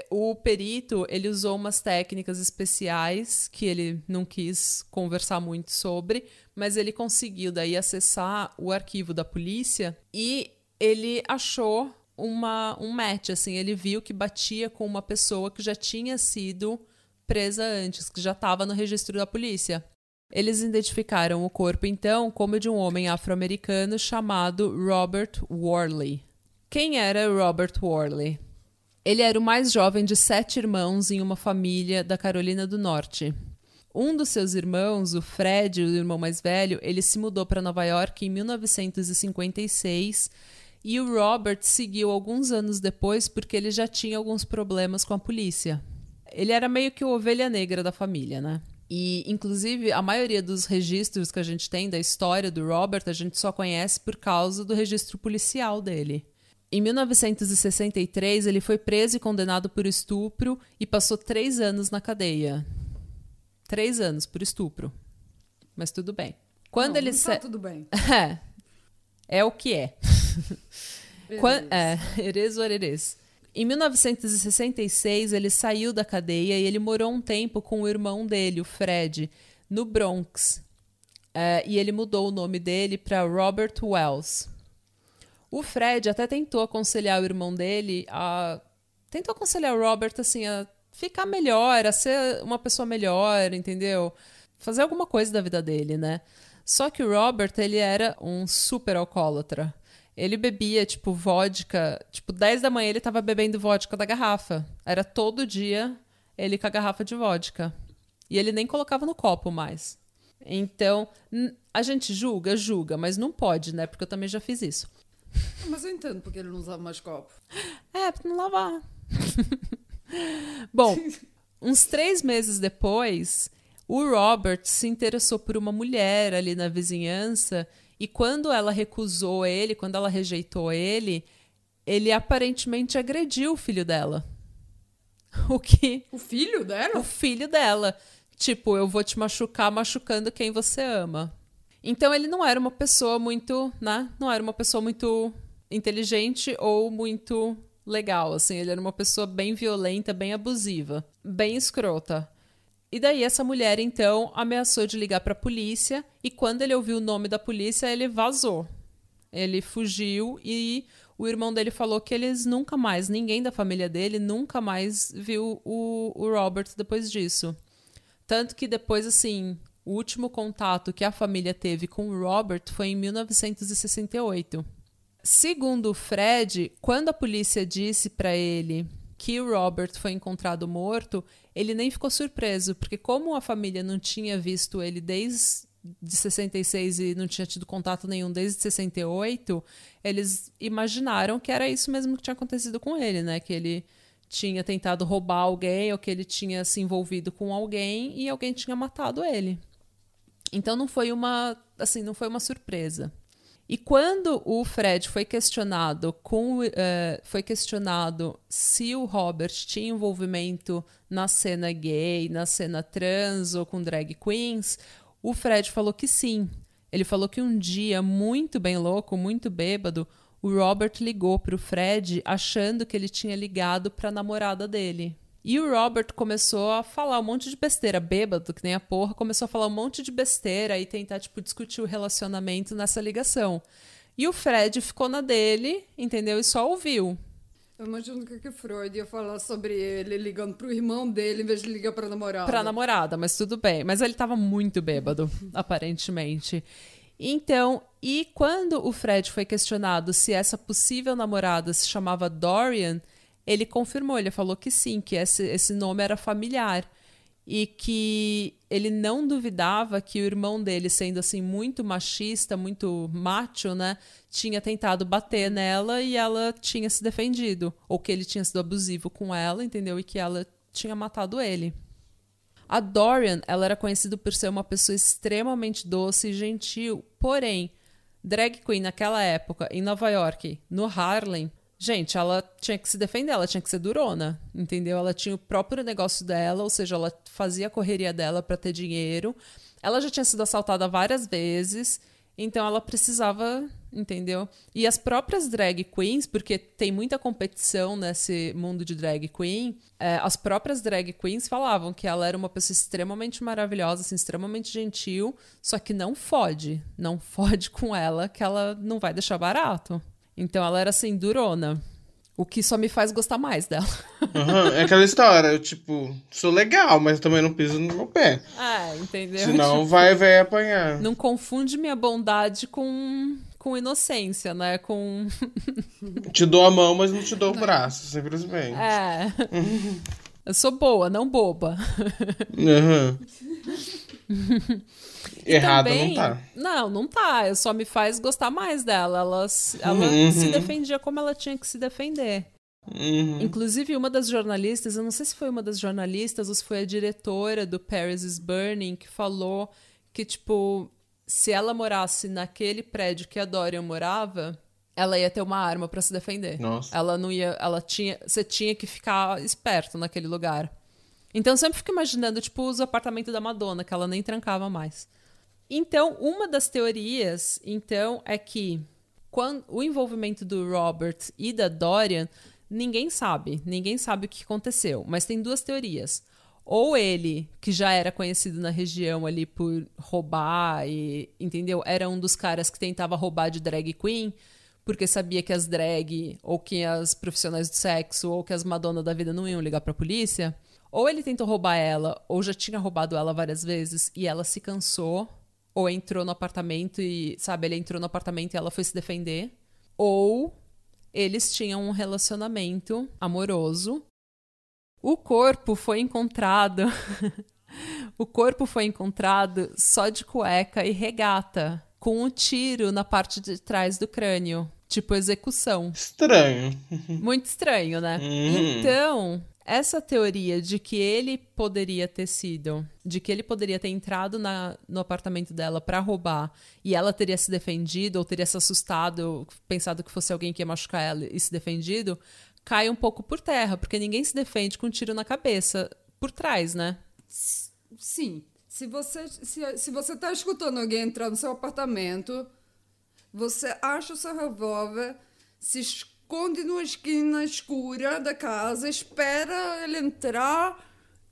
o perito, ele usou umas técnicas especiais que ele não quis conversar muito sobre, mas ele conseguiu daí acessar o arquivo da polícia e ele achou uma, um match, assim, ele viu que batia com uma pessoa que já tinha sido presa antes, que já estava no registro da polícia. Eles identificaram o corpo, então, como de um homem afro-americano chamado Robert Worley. Quem era Robert Worley? Ele era o mais jovem de sete irmãos em uma família da Carolina do Norte. Um dos seus irmãos, o Fred, o irmão mais velho, ele se mudou para Nova York em 1956 e o Robert seguiu alguns anos depois porque ele já tinha alguns problemas com a polícia. Ele era meio que o ovelha negra da família, né? E, inclusive, a maioria dos registros que a gente tem da história do Robert, a gente só conhece por causa do registro policial dele. Em 1963, ele foi preso e condenado por estupro e passou três anos na cadeia. Três anos por estupro. Mas tudo bem. Quando não, ele não tá tudo bem. É. É o que é. Quan- Beleza. é, it is. Em 1966, ele saiu da cadeia e ele morou um tempo com o irmão dele, o Fred, no Bronx. É, e ele mudou o nome dele para Robert Wells. O Fred até tentou aconselhar o irmão dele a. Tentou aconselhar o Robert assim a ficar melhor, a ser uma pessoa melhor, entendeu? Fazer alguma coisa da vida dele, né? Só que o Robert, ele era um super alcoólatra. Ele bebia, tipo, vodka. Tipo, 10 da manhã ele tava bebendo vodka da garrafa. Era todo dia ele com a garrafa de vodka. E ele nem colocava no copo mais. Então, a gente julga, julga, mas não pode, né? Porque eu também já fiz isso. Mas eu entendo porque ele não usava mais copo. É, pra não lavar. Bom, uns três meses depois, o Robert se interessou por uma mulher ali na vizinhança e quando ela recusou ele, quando ela rejeitou ele, ele aparentemente agrediu o filho dela. O que O filho dela? o filho dela. Tipo, eu vou te machucar machucando quem você ama. Então ele não era uma pessoa muito, né? Não era uma pessoa muito inteligente ou muito legal, assim. Ele era uma pessoa bem violenta, bem abusiva, bem escrota. E daí essa mulher então ameaçou de ligar para a polícia e quando ele ouviu o nome da polícia, ele vazou. Ele fugiu e o irmão dele falou que eles nunca mais, ninguém da família dele nunca mais viu o, o Robert depois disso. Tanto que depois, assim, o último contato que a família teve com Robert foi em 1968. Segundo Fred, quando a polícia disse para ele que o Robert foi encontrado morto, ele nem ficou surpreso, porque como a família não tinha visto ele desde de 66 e não tinha tido contato nenhum desde 68, eles imaginaram que era isso mesmo que tinha acontecido com ele, né? Que ele tinha tentado roubar alguém ou que ele tinha se envolvido com alguém e alguém tinha matado ele. Então não foi uma assim, não foi uma surpresa. E quando o Fred foi questionado com, uh, foi questionado se o Robert tinha envolvimento na cena gay, na cena trans ou com drag queens, o Fred falou que sim. Ele falou que um dia, muito bem louco, muito bêbado, o Robert ligou para o Fred achando que ele tinha ligado para a namorada dele. E o Robert começou a falar um monte de besteira, bêbado, que nem a porra, começou a falar um monte de besteira e tentar, tipo, discutir o relacionamento nessa ligação. E o Fred ficou na dele, entendeu? E só ouviu. Eu imagino que, que Freud ia falar sobre ele ligando pro irmão dele em vez de ligar pra namorada. Pra namorada, mas tudo bem. Mas ele tava muito bêbado, aparentemente. Então, e quando o Fred foi questionado se essa possível namorada se chamava Dorian, ele confirmou, ele falou que sim, que esse, esse nome era familiar e que ele não duvidava que o irmão dele, sendo assim muito machista, muito macho, né, tinha tentado bater nela e ela tinha se defendido, ou que ele tinha sido abusivo com ela, entendeu? E que ela tinha matado ele. A Dorian, ela era conhecida por ser uma pessoa extremamente doce e gentil, porém, drag queen naquela época em Nova York, no Harlem, Gente, ela tinha que se defender, ela tinha que ser durona, entendeu? Ela tinha o próprio negócio dela, ou seja, ela fazia a correria dela para ter dinheiro. Ela já tinha sido assaltada várias vezes, então ela precisava, entendeu? E as próprias drag queens, porque tem muita competição nesse mundo de drag queen, é, as próprias drag queens falavam que ela era uma pessoa extremamente maravilhosa, assim, extremamente gentil, só que não fode, não fode com ela, que ela não vai deixar barato. Então ela era assim, durona. O que só me faz gostar mais dela. Uhum, é aquela história, eu, tipo, sou legal, mas também não piso no meu pé. Ah, entendeu? Senão tipo, vai, vai apanhar. Não confunde minha bondade com, com inocência, né? Com. te dou a mão, mas não te dou o braço, simplesmente. É. Eu sou boa, não boba. Uhum. Errada também, não tá. Não, não tá. Só me faz gostar mais dela. Ela, ela uhum. se defendia como ela tinha que se defender. Uhum. Inclusive, uma das jornalistas, eu não sei se foi uma das jornalistas ou se foi a diretora do Paris is Burning, que falou que, tipo, se ela morasse naquele prédio que a Dorian morava, ela ia ter uma arma para se defender. Nossa. Ela não ia. Ela tinha. Você tinha que ficar esperto naquele lugar. Então eu sempre fico imaginando, tipo, os apartamentos da Madonna, que ela nem trancava mais. Então, uma das teorias, então, é que quando, o envolvimento do Robert e da Dorian, ninguém sabe. Ninguém sabe o que aconteceu. Mas tem duas teorias. Ou ele, que já era conhecido na região ali por roubar e, entendeu? Era um dos caras que tentava roubar de drag queen, porque sabia que as drag, ou que as profissionais do sexo, ou que as Madonna da vida não iam ligar pra polícia. Ou ele tentou roubar ela, ou já tinha roubado ela várias vezes e ela se cansou, ou entrou no apartamento e, sabe, ele entrou no apartamento e ela foi se defender. Ou eles tinham um relacionamento amoroso. O corpo foi encontrado. o corpo foi encontrado só de cueca e regata, com um tiro na parte de trás do crânio. Tipo execução. Estranho. Muito estranho, né? Hum. Então, essa teoria de que ele poderia ter sido, de que ele poderia ter entrado na, no apartamento dela para roubar e ela teria se defendido ou teria se assustado, pensado que fosse alguém que ia machucar ela e se defendido, cai um pouco por terra, porque ninguém se defende com um tiro na cabeça por trás, né? Sim. Se você, se, se você tá escutando alguém entrar no seu apartamento, você acha o seu revólver, se esconde numa esquina escura da casa, espera ele entrar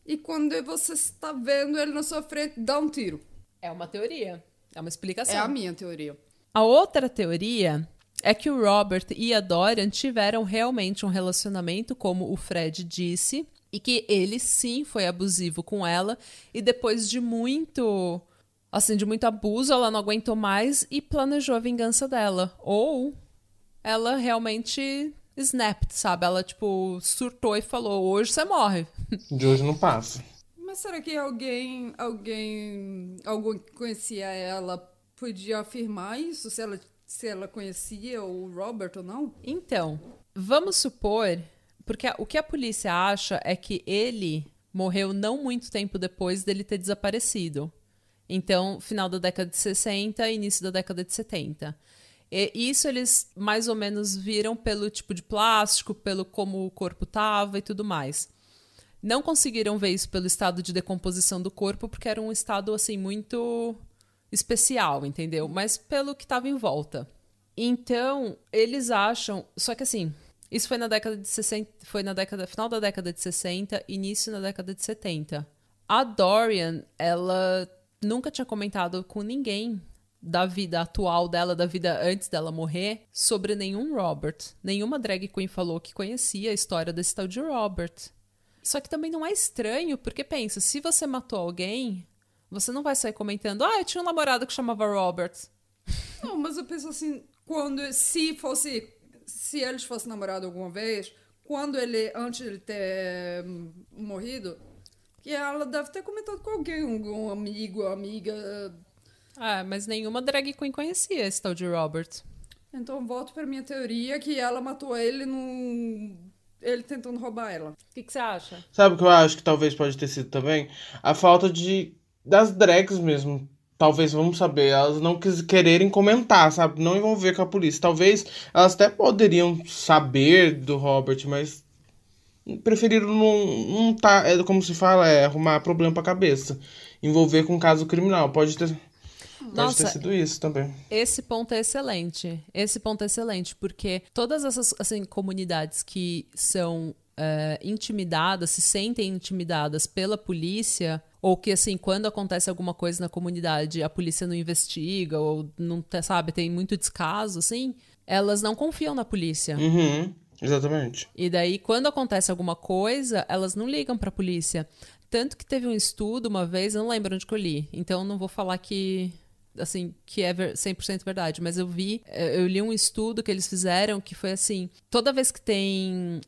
e quando você está vendo ele na sua frente, dá um tiro. É uma teoria. É uma explicação. É a minha teoria. A outra teoria é que o Robert e a Dorian tiveram realmente um relacionamento, como o Fred disse, e que ele sim foi abusivo com ela e depois de muito assim, de muito abuso, ela não aguentou mais e planejou a vingança dela. Ou ela realmente snapped, sabe? Ela, tipo, surtou e falou: hoje você morre. De hoje não passa. Mas será que alguém, alguém, alguém que conhecia ela podia afirmar isso? Se ela, se ela conhecia o Robert ou não? Então, vamos supor. Porque o que a polícia acha é que ele morreu não muito tempo depois dele ter desaparecido. Então, final da década de 60, início da década de 70. E isso eles mais ou menos viram pelo tipo de plástico, pelo como o corpo tava e tudo mais. Não conseguiram ver isso pelo estado de decomposição do corpo, porque era um estado assim muito especial, entendeu? Mas pelo que estava em volta. Então, eles acham, só que assim, isso foi na década de 60, foi na década final da década de 60, início na década de 70. A Dorian, ela nunca tinha comentado com ninguém da vida atual dela, da vida antes dela morrer, sobre nenhum Robert. Nenhuma drag queen falou que conhecia a história desse tal de Robert. Só que também não é estranho, porque pensa, se você matou alguém, você não vai sair comentando, ah, eu tinha um namorado que chamava Robert. Não, mas eu penso assim, quando se fosse se eles fossem namorados alguma vez, quando ele antes de ele ter hum, morrido, que ela deve ter comentado com alguém, algum amigo, amiga, Ah, mas nenhuma drag queen conhecia esse tal de Robert. Então volto pra minha teoria que ela matou ele num. Ele tentando roubar ela. O que, que você acha? Sabe o que eu acho que talvez pode ter sido também? A falta de. das drags mesmo. Talvez, vamos saber, elas não quis, quererem comentar, sabe? Não envolver com a polícia. Talvez elas até poderiam saber do Robert, mas preferiram não, não tá. É como se fala, é arrumar problema pra cabeça. Envolver com caso criminal. Pode ter. Pode Nossa, ter sido isso também. Esse ponto é excelente. Esse ponto é excelente, porque todas essas assim, comunidades que são é, intimidadas, se sentem intimidadas pela polícia, ou que, assim, quando acontece alguma coisa na comunidade, a polícia não investiga, ou não sabe, tem muito descaso, assim, elas não confiam na polícia. Uhum, exatamente. E daí, quando acontece alguma coisa, elas não ligam pra polícia. Tanto que teve um estudo uma vez, eu não lembro onde que eu li, então não vou falar que assim, que é ver- 100% verdade, mas eu vi, eh, eu li um estudo que eles fizeram que foi assim, toda vez que tem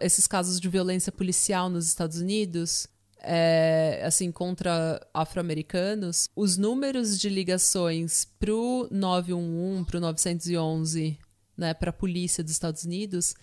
esses casos de violência policial nos Estados Unidos, é, assim, contra afro-americanos, os números de ligações pro 911, pro 911, né, pra polícia dos Estados Unidos,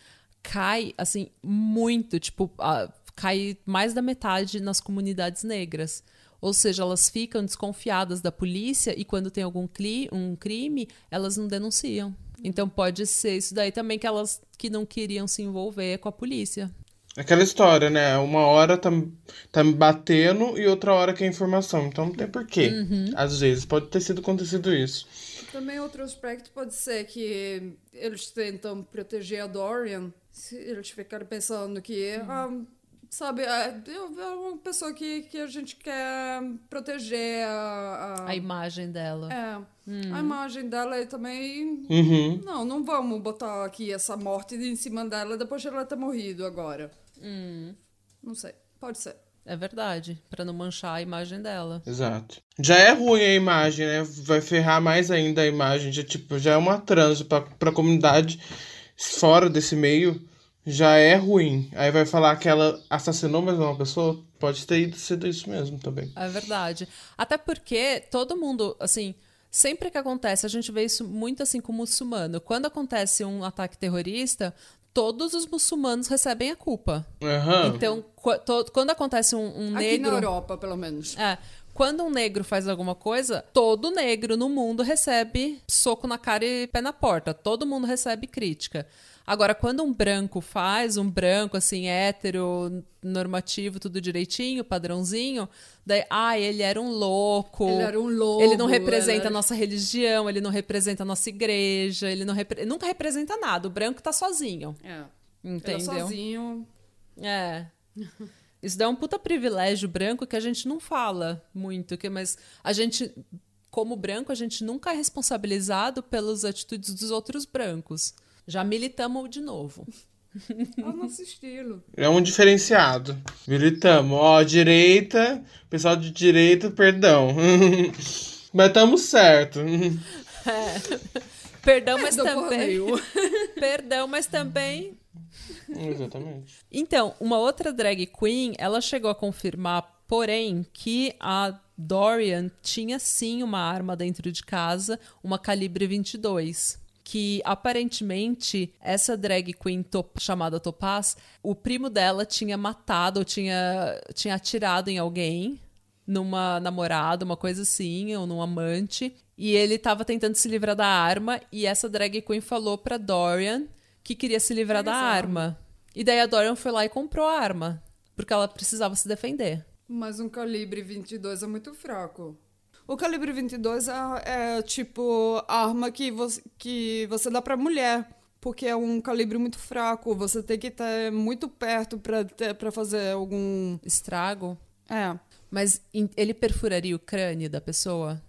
cai, assim, muito, tipo, a- cai mais da metade nas comunidades negras. Ou seja, elas ficam desconfiadas da polícia e quando tem algum cli um crime, elas não denunciam. Então pode ser isso daí também que elas que não queriam se envolver com a polícia. Aquela história, né? Uma hora tá, tá me batendo e outra hora que é informação. Então não tem porquê. Às vezes pode ter sido acontecido isso. Também outro aspecto pode ser que eles tentam proteger a Dorian. Eles ficarem pensando que, ah, sabe, é eu- é uma pessoa que, que a gente quer proteger a, a, A imagem dela. é, a imagem dela e também. Uhum. Não, não vamos botar aqui essa morte em cima dela depois de ela ter morrido agora. Não sei, pode ser. É verdade, Pra não manchar a imagem dela. Exato. Já é ruim a imagem, né? Vai ferrar mais ainda a imagem. Já, tipo, já é uma transa pra, pra comunidade fora desse meio. Já é ruim. Aí vai falar que ela assassinou mais uma pessoa. Pode ter ido- sido isso mesmo também. É verdade. Até porque todo mundo, assim, sempre que acontece, a gente vê isso muito assim com o muçulmano. Quando acontece um ataque terrorista, todos os muçulmanos recebem a culpa. Aham. Então, quando acontece um, um Aqui negro. na Europa, pelo menos. É. Quando um negro faz alguma coisa, todo negro no mundo recebe soco na cara e pé na porta. Todo mundo recebe crítica. Agora, quando um branco faz, um branco, assim, hétero, normativo, tudo direitinho, padrãozinho, daí, ah, ele era um louco. Ele era um lobo. Ele não representa ele a era- nossa religião, ele não representa a nossa igreja, ele não repre- nunca representa nada. O branco tá sozinho. É. Ele é Entendeu? sozinho. É. Isso dá um puta privilégio branco que a gente não fala muito, que, mas a gente, como branco, a gente nunca é responsabilizado pelas atitudes dos outros brancos. Já militamos de novo. É o nosso estilo. É um diferenciado. Militamos. Ó, direita. Pessoal de direita, perdão. Mas estamos certo. Perdão, mas Do também. Perdão, mas também. Exatamente. Então, uma outra drag queen, ela chegou a confirmar, porém, que a Dorian tinha sim uma arma dentro de casa, uma calibre 22. Que aparentemente essa drag queen top- chamada Topaz, o primo dela tinha matado ou tinha, tinha atirado em alguém numa namorada, uma coisa assim, ou num amante. E ele tava tentando se livrar da arma. E essa drag queen falou pra Dorian que queria se livrar da arma. E daí a Dorian foi lá e comprou a arma. Porque ela precisava se defender. Mas um calibre 22 é muito fraco. O calibre 22 é, é tipo arma que você, que você dá pra mulher. Porque é um calibre muito fraco. Você tem que estar muito perto pra fazer algum. Estrago. É. Mas ele perfuraria o crânio da pessoa?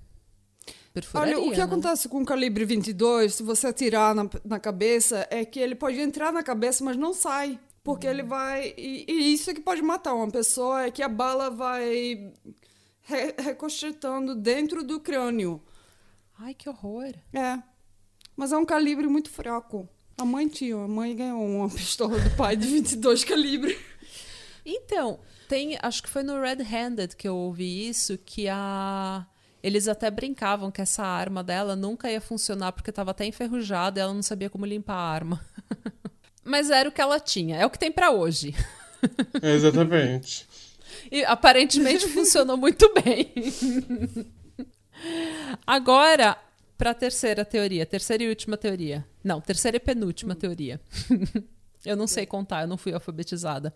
Perfuraria, Olha, o que né? acontece com o calibre 22, se você atirar na, na cabeça, é que ele pode entrar na cabeça, mas não sai. Porque ele vai. E, e isso é que pode matar uma pessoa, é que a bala vai re, recostretando dentro do crânio. Ai, que horror. É. Mas é um calibre muito fraco. A mãe tinha, a mãe ganhou uma pistola do pai de 22 calibre. Então, tem, acho que foi no Red Handed que eu ouvi isso, que a eles até brincavam que essa arma dela nunca ia funcionar porque estava até enferrujada e ela não sabia como limpar a arma. Mas era o que ela tinha, é o que tem pra hoje. Exatamente. E aparentemente funcionou muito bem. Agora, para a terceira teoria, terceira e última teoria. Não, terceira e penúltima teoria. eu não sei contar, eu não fui alfabetizada.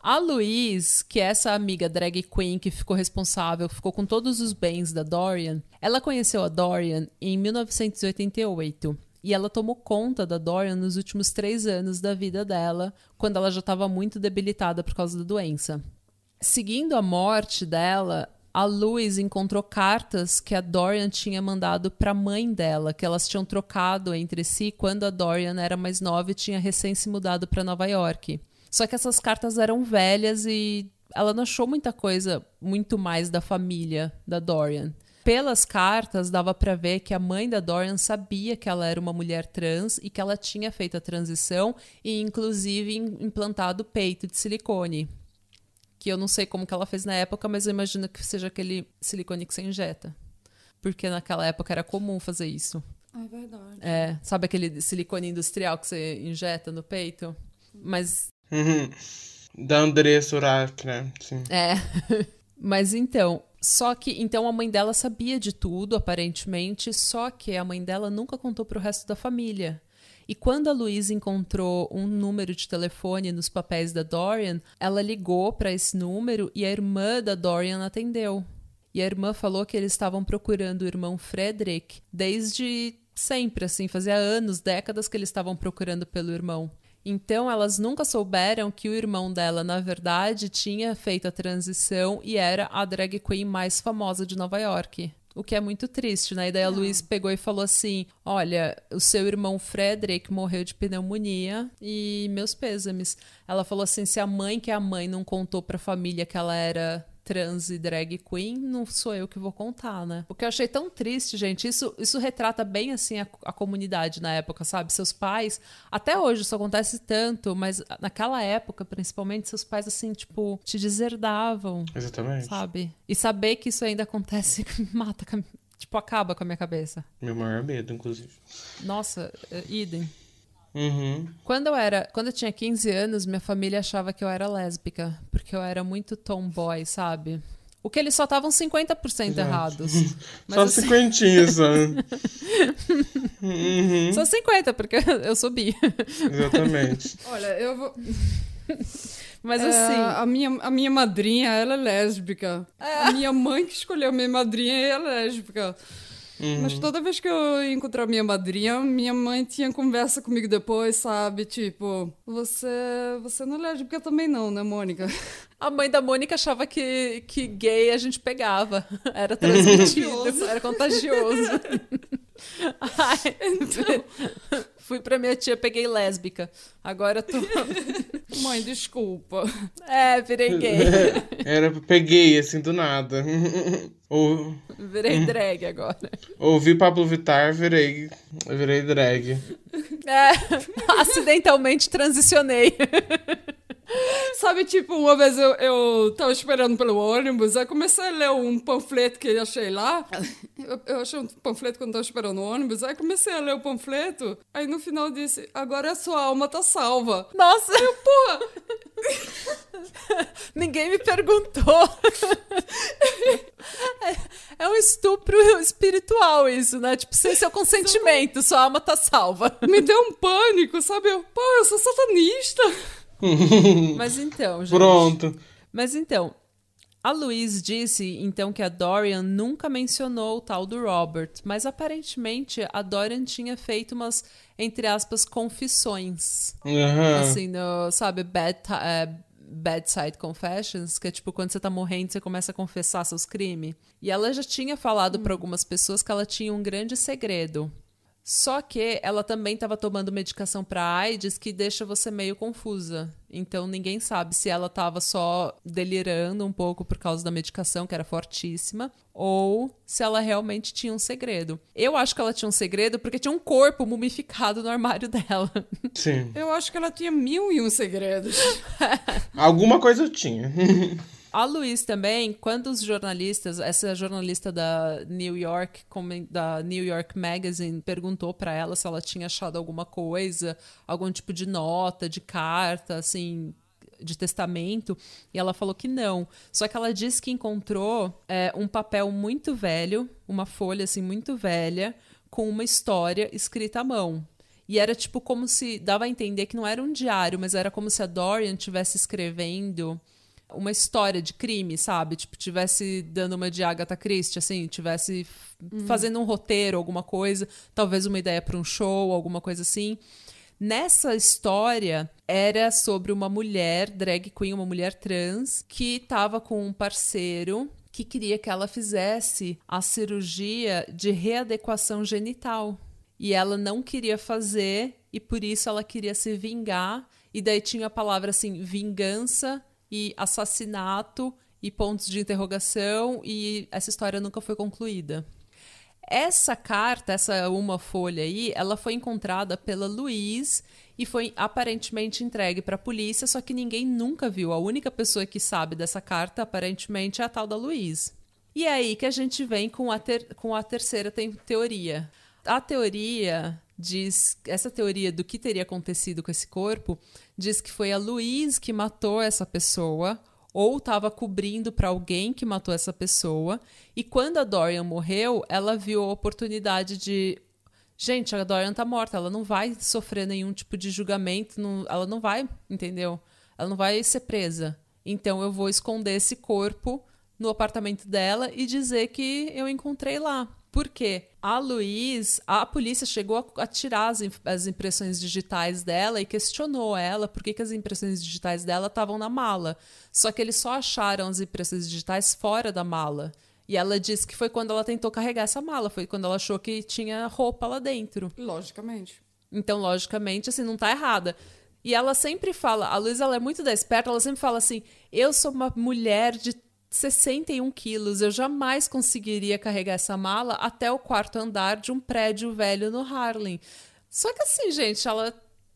A Louise, que é essa amiga drag queen que ficou responsável, ficou com todos os bens da Dorian, ela conheceu a Dorian em 1988. E ela tomou conta da Dorian nos últimos três anos da vida dela, quando ela já estava muito debilitada por causa da doença. Seguindo a morte dela, a Louise encontrou cartas que a Dorian tinha mandado para a mãe dela, que elas tinham trocado entre si quando a Dorian era mais nova e tinha recém se mudado para Nova York. Só que essas cartas eram velhas e ela não achou muita coisa muito mais da família da Dorian. Pelas cartas, dava para ver que a mãe da Dorian sabia que ela era uma mulher trans e que ela tinha feito a transição e, inclusive, im- implantado peito de silicone. Que eu não sei como que ela fez na época, mas eu imagino que seja aquele silicone que você injeta. Porque naquela época era comum fazer isso. É verdade. É, sabe aquele silicone industrial que você injeta no peito? Mas Uhum. Da Andressa Urach, né? Sim. É. Mas então, só que então a mãe dela sabia de tudo, aparentemente, só que a mãe dela nunca contou pro resto da família. E quando a Louise encontrou um número de telefone nos papéis da Dorian, ela ligou para esse número e a irmã da Dorian atendeu. E a irmã falou que eles estavam procurando o irmão Frederick desde sempre, assim, fazia anos, décadas que eles estavam procurando pelo irmão. Então, elas nunca souberam que o irmão dela, na verdade, tinha feito a transição e era a drag queen mais famosa de Nova York. O que é muito triste, né? E daí a Luiz pegou e falou assim: Olha, o seu irmão Frederick morreu de pneumonia e meus pêsames. Ela falou assim: se a mãe, que é a mãe, não contou pra família que ela era trans e drag queen, não sou eu que vou contar, né? O que eu achei tão triste, gente, isso, isso retrata bem, assim, a, a comunidade na época, sabe? Seus pais, até hoje isso acontece tanto, mas naquela época, principalmente, seus pais, assim, tipo, te deserdavam, Exatamente. sabe? E saber que isso ainda acontece mata, tipo, acaba com a minha cabeça. Meu maior medo, inclusive. Nossa, é, idem. Uhum. Quando eu era, quando eu tinha 15 anos, minha família achava que eu era lésbica, porque eu era muito tomboy, sabe? O que eles só estavam 50% errados. Mas Só assim, cinquentinhas, só. uhum. só 50, porque eu sou bi. Exatamente. Olha, eu vou. Mas É, assim, a, minha, a minha madrinha, ela é lésbica. A minha mãe que escolheu minha madrinha é lésbica. Mas toda vez que eu encontrar minha madrinha, minha mãe tinha conversa comigo depois, sabe? Tipo, você, você não é lésbica também não, né, Mônica? a mãe da Mônica achava que, que gay a gente pegava. Era transmitido, era contagioso. Ai, Fui pra minha tia, peguei lésbica. Agora eu tô. Mãe, desculpa. É, virei gay. Era, peguei assim do nada. Ou, Virei drag agora. ouvi Pablo Vittar, virei, virei drag. É, acidentalmente transicionei. Sabe, tipo, uma vez eu, eu tava esperando pelo ônibus, aí comecei a ler um panfleto que eu achei lá. eu, eu achei um panfleto quando tava esperando no ônibus, aí comecei a ler o panfleto, aí no final disse, agora a sua alma tá salva. Nossa! Eu, porra, Ninguém me perguntou. É, é um estupro espiritual isso, né? Tipo, sem seu consentimento, sua alma tá salva. me deu um pânico, sabe? Eu, pô, eu sou satanista. Mas então, gente. Pronto. Mas então, a Louise disse então que a Dorian nunca mencionou o tal do Robert, mas aparentemente a Dorian tinha feito umas, entre aspas, confissões. Aham. Assim, no, sabe, bad, é, bedside confessions, que é tipo quando você tá morrendo, você começa a confessar seus crimes. E ela já tinha falado pra algumas pessoas que ela tinha um grande segredo. Só que ela também estava tomando medicação para AIDS que deixa você meio confusa. Então ninguém sabe se ela estava só delirando um pouco por causa da medicação, que era fortíssima, ou se ela realmente tinha um segredo. Eu acho que ela tinha um segredo porque tinha um corpo mumificado no armário dela. Sim. Eu acho que ela tinha mil e um segredos. Alguma coisa eu tinha. A Luiz também, quando os jornalistas, essa jornalista da New York, da New York Magazine, perguntou pra ela se ela tinha achado alguma coisa, algum tipo de nota, de carta, assim, de testamento, e ela falou que não. Só que ela disse que encontrou é, um papel muito velho, uma folha assim muito velha, com uma história escrita à mão. E era tipo como se dava a entender que não era um diário, mas era como se a Dorian estivesse escrevendo uma história de crime, sabe? Tipo, tivesse dando uma de Agatha Christie, assim, tivesse f- fazendo um roteiro, alguma coisa, talvez uma ideia para um show, alguma coisa assim. Nessa história era sobre uma mulher drag queen, uma mulher trans, que estava com um parceiro que queria que ela fizesse a cirurgia de readequação genital. E ela não queria fazer, e por isso ela queria se vingar. E daí tinha a palavra assim: vingança e assassinato e pontos de interrogação, e essa história nunca foi concluída. Essa carta, essa uma folha aí, ela foi encontrada pela Luiz e foi aparentemente entregue para a polícia, só que ninguém nunca viu. A única pessoa que sabe dessa carta, aparentemente, é a tal da Luiz. E é aí que a gente vem com a, ter- com a terceira te- teoria. A teoria diz, essa teoria do que teria acontecido com esse corpo, diz que foi a Luiz que matou essa pessoa ou estava cobrindo para alguém que matou essa pessoa. E quando a Dorian morreu, ela viu a oportunidade de. Gente, a Dorian tá morta, ela não vai sofrer nenhum tipo de julgamento, não- ela não vai, entendeu? Ela não vai ser presa. Então eu vou esconder esse corpo no apartamento dela e dizer que eu encontrei lá. Por quê? A Luiz, a polícia chegou a, tirar as, as impressões digitais dela e questionou ela por que, que as impressões digitais dela estavam na mala. Só que eles só acharam as impressões digitais fora da mala. E ela disse que foi quando ela tentou carregar essa mala, foi quando ela achou que tinha roupa lá dentro. Logicamente. Então, logicamente, assim, não tá errada. E ela sempre fala, a Luísa ela é muito da esperta, ela sempre fala assim: eu sou uma mulher de 61 quilos, eu jamais conseguiria carregar essa mala até o quarto andar de um prédio velho no Harlem. Só que assim, gente, ela.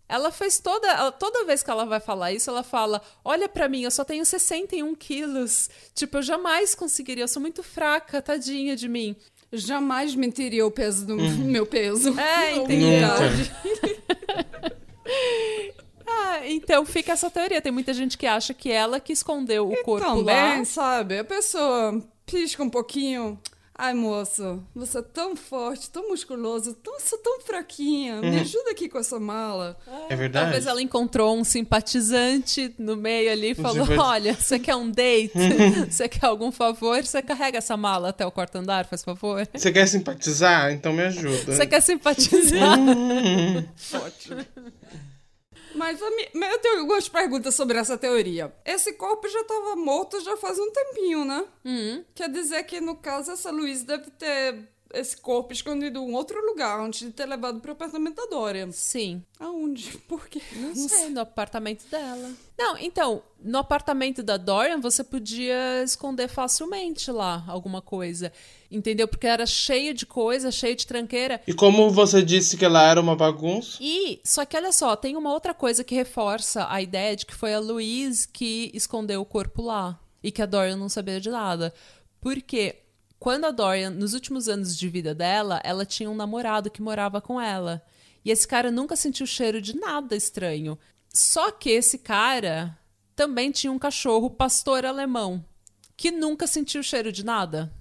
Ela fez toda. ela- toda vez que ela vai falar isso, ela fala: Olha pra mim, eu só tenho 61 quilos. Tipo, eu jamais conseguiria, eu sou muito fraca, tadinha de mim. Jamais mentiria o peso do meu peso. É, entendeu? Ah, então fica essa teoria. Tem muita gente que acha que ela que escondeu o corpo Também, lá. sabe? A pessoa pisca um pouquinho. Ai, moço, você é tão forte, tão musculoso, tão, sou tão fraquinha. Me ajuda aqui com essa mala. É verdade? Talvez ela encontrou um simpatizante no meio ali e falou: simpati- Olha, você quer um date? você quer algum favor? Você carrega essa mala até o quarto andar, faz favor? Você quer simpatizar? Então me ajuda. Você quer simpatizar? Ótimo. Mas mas eu tenho algumas perguntas sobre essa teoria. Esse corpo já estava morto já faz um tempinho, né? Hum. Quer dizer que, no caso, essa Luiz deve ter esse corpo escondido em um outro lugar antes de ter levado pro apartamento da Dorian. Sim. Aonde? Por quê? Não sei, no apartamento dela. Não, então, no apartamento da Dorian você podia esconder facilmente lá alguma coisa. Entendeu? Porque era cheio de coisa, cheio de tranqueira. E como você disse que ela era uma bagunça? E, só que olha só, tem uma outra coisa que reforça a ideia de que foi a Louise que escondeu o corpo lá. E que a Dorian não sabia de nada. Porque quando a Dorian, nos últimos anos de vida dela, ela tinha um namorado que morava com ela. E esse cara nunca sentiu cheiro de nada estranho. Só que esse cara também tinha um cachorro pastor alemão que nunca sentiu cheiro de nada.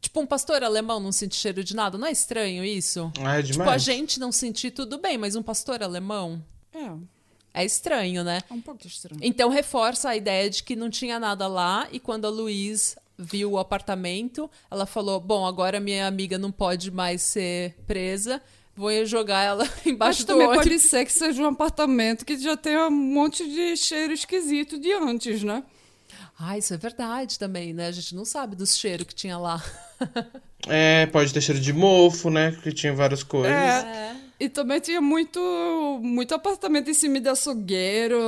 Tipo, um pastor alemão não sente cheiro de nada. Não é estranho isso? Ah, é Tipo, a demais. gente não sentir tudo bem, mas um pastor alemão É, é estranho, né? é um pouco estranho. Então reforça a ideia de que não tinha nada lá e quando a Luiz viu o apartamento, ela falou: "Bom, agora minha amiga não pode mais ser presa, vou jogar ela Mas embaixo do também ônibus". pode ser que seja um apartamento que já tenha um monte de cheiro esquisito de antes, né? Ah, isso é verdade também, né? A gente não sabe dos cheiros que tinha lá. É, pode ter cheiro de mofo, né? Que tinha várias coisas. É. E também tinha muito, muito apartamento em cima de açougueiro.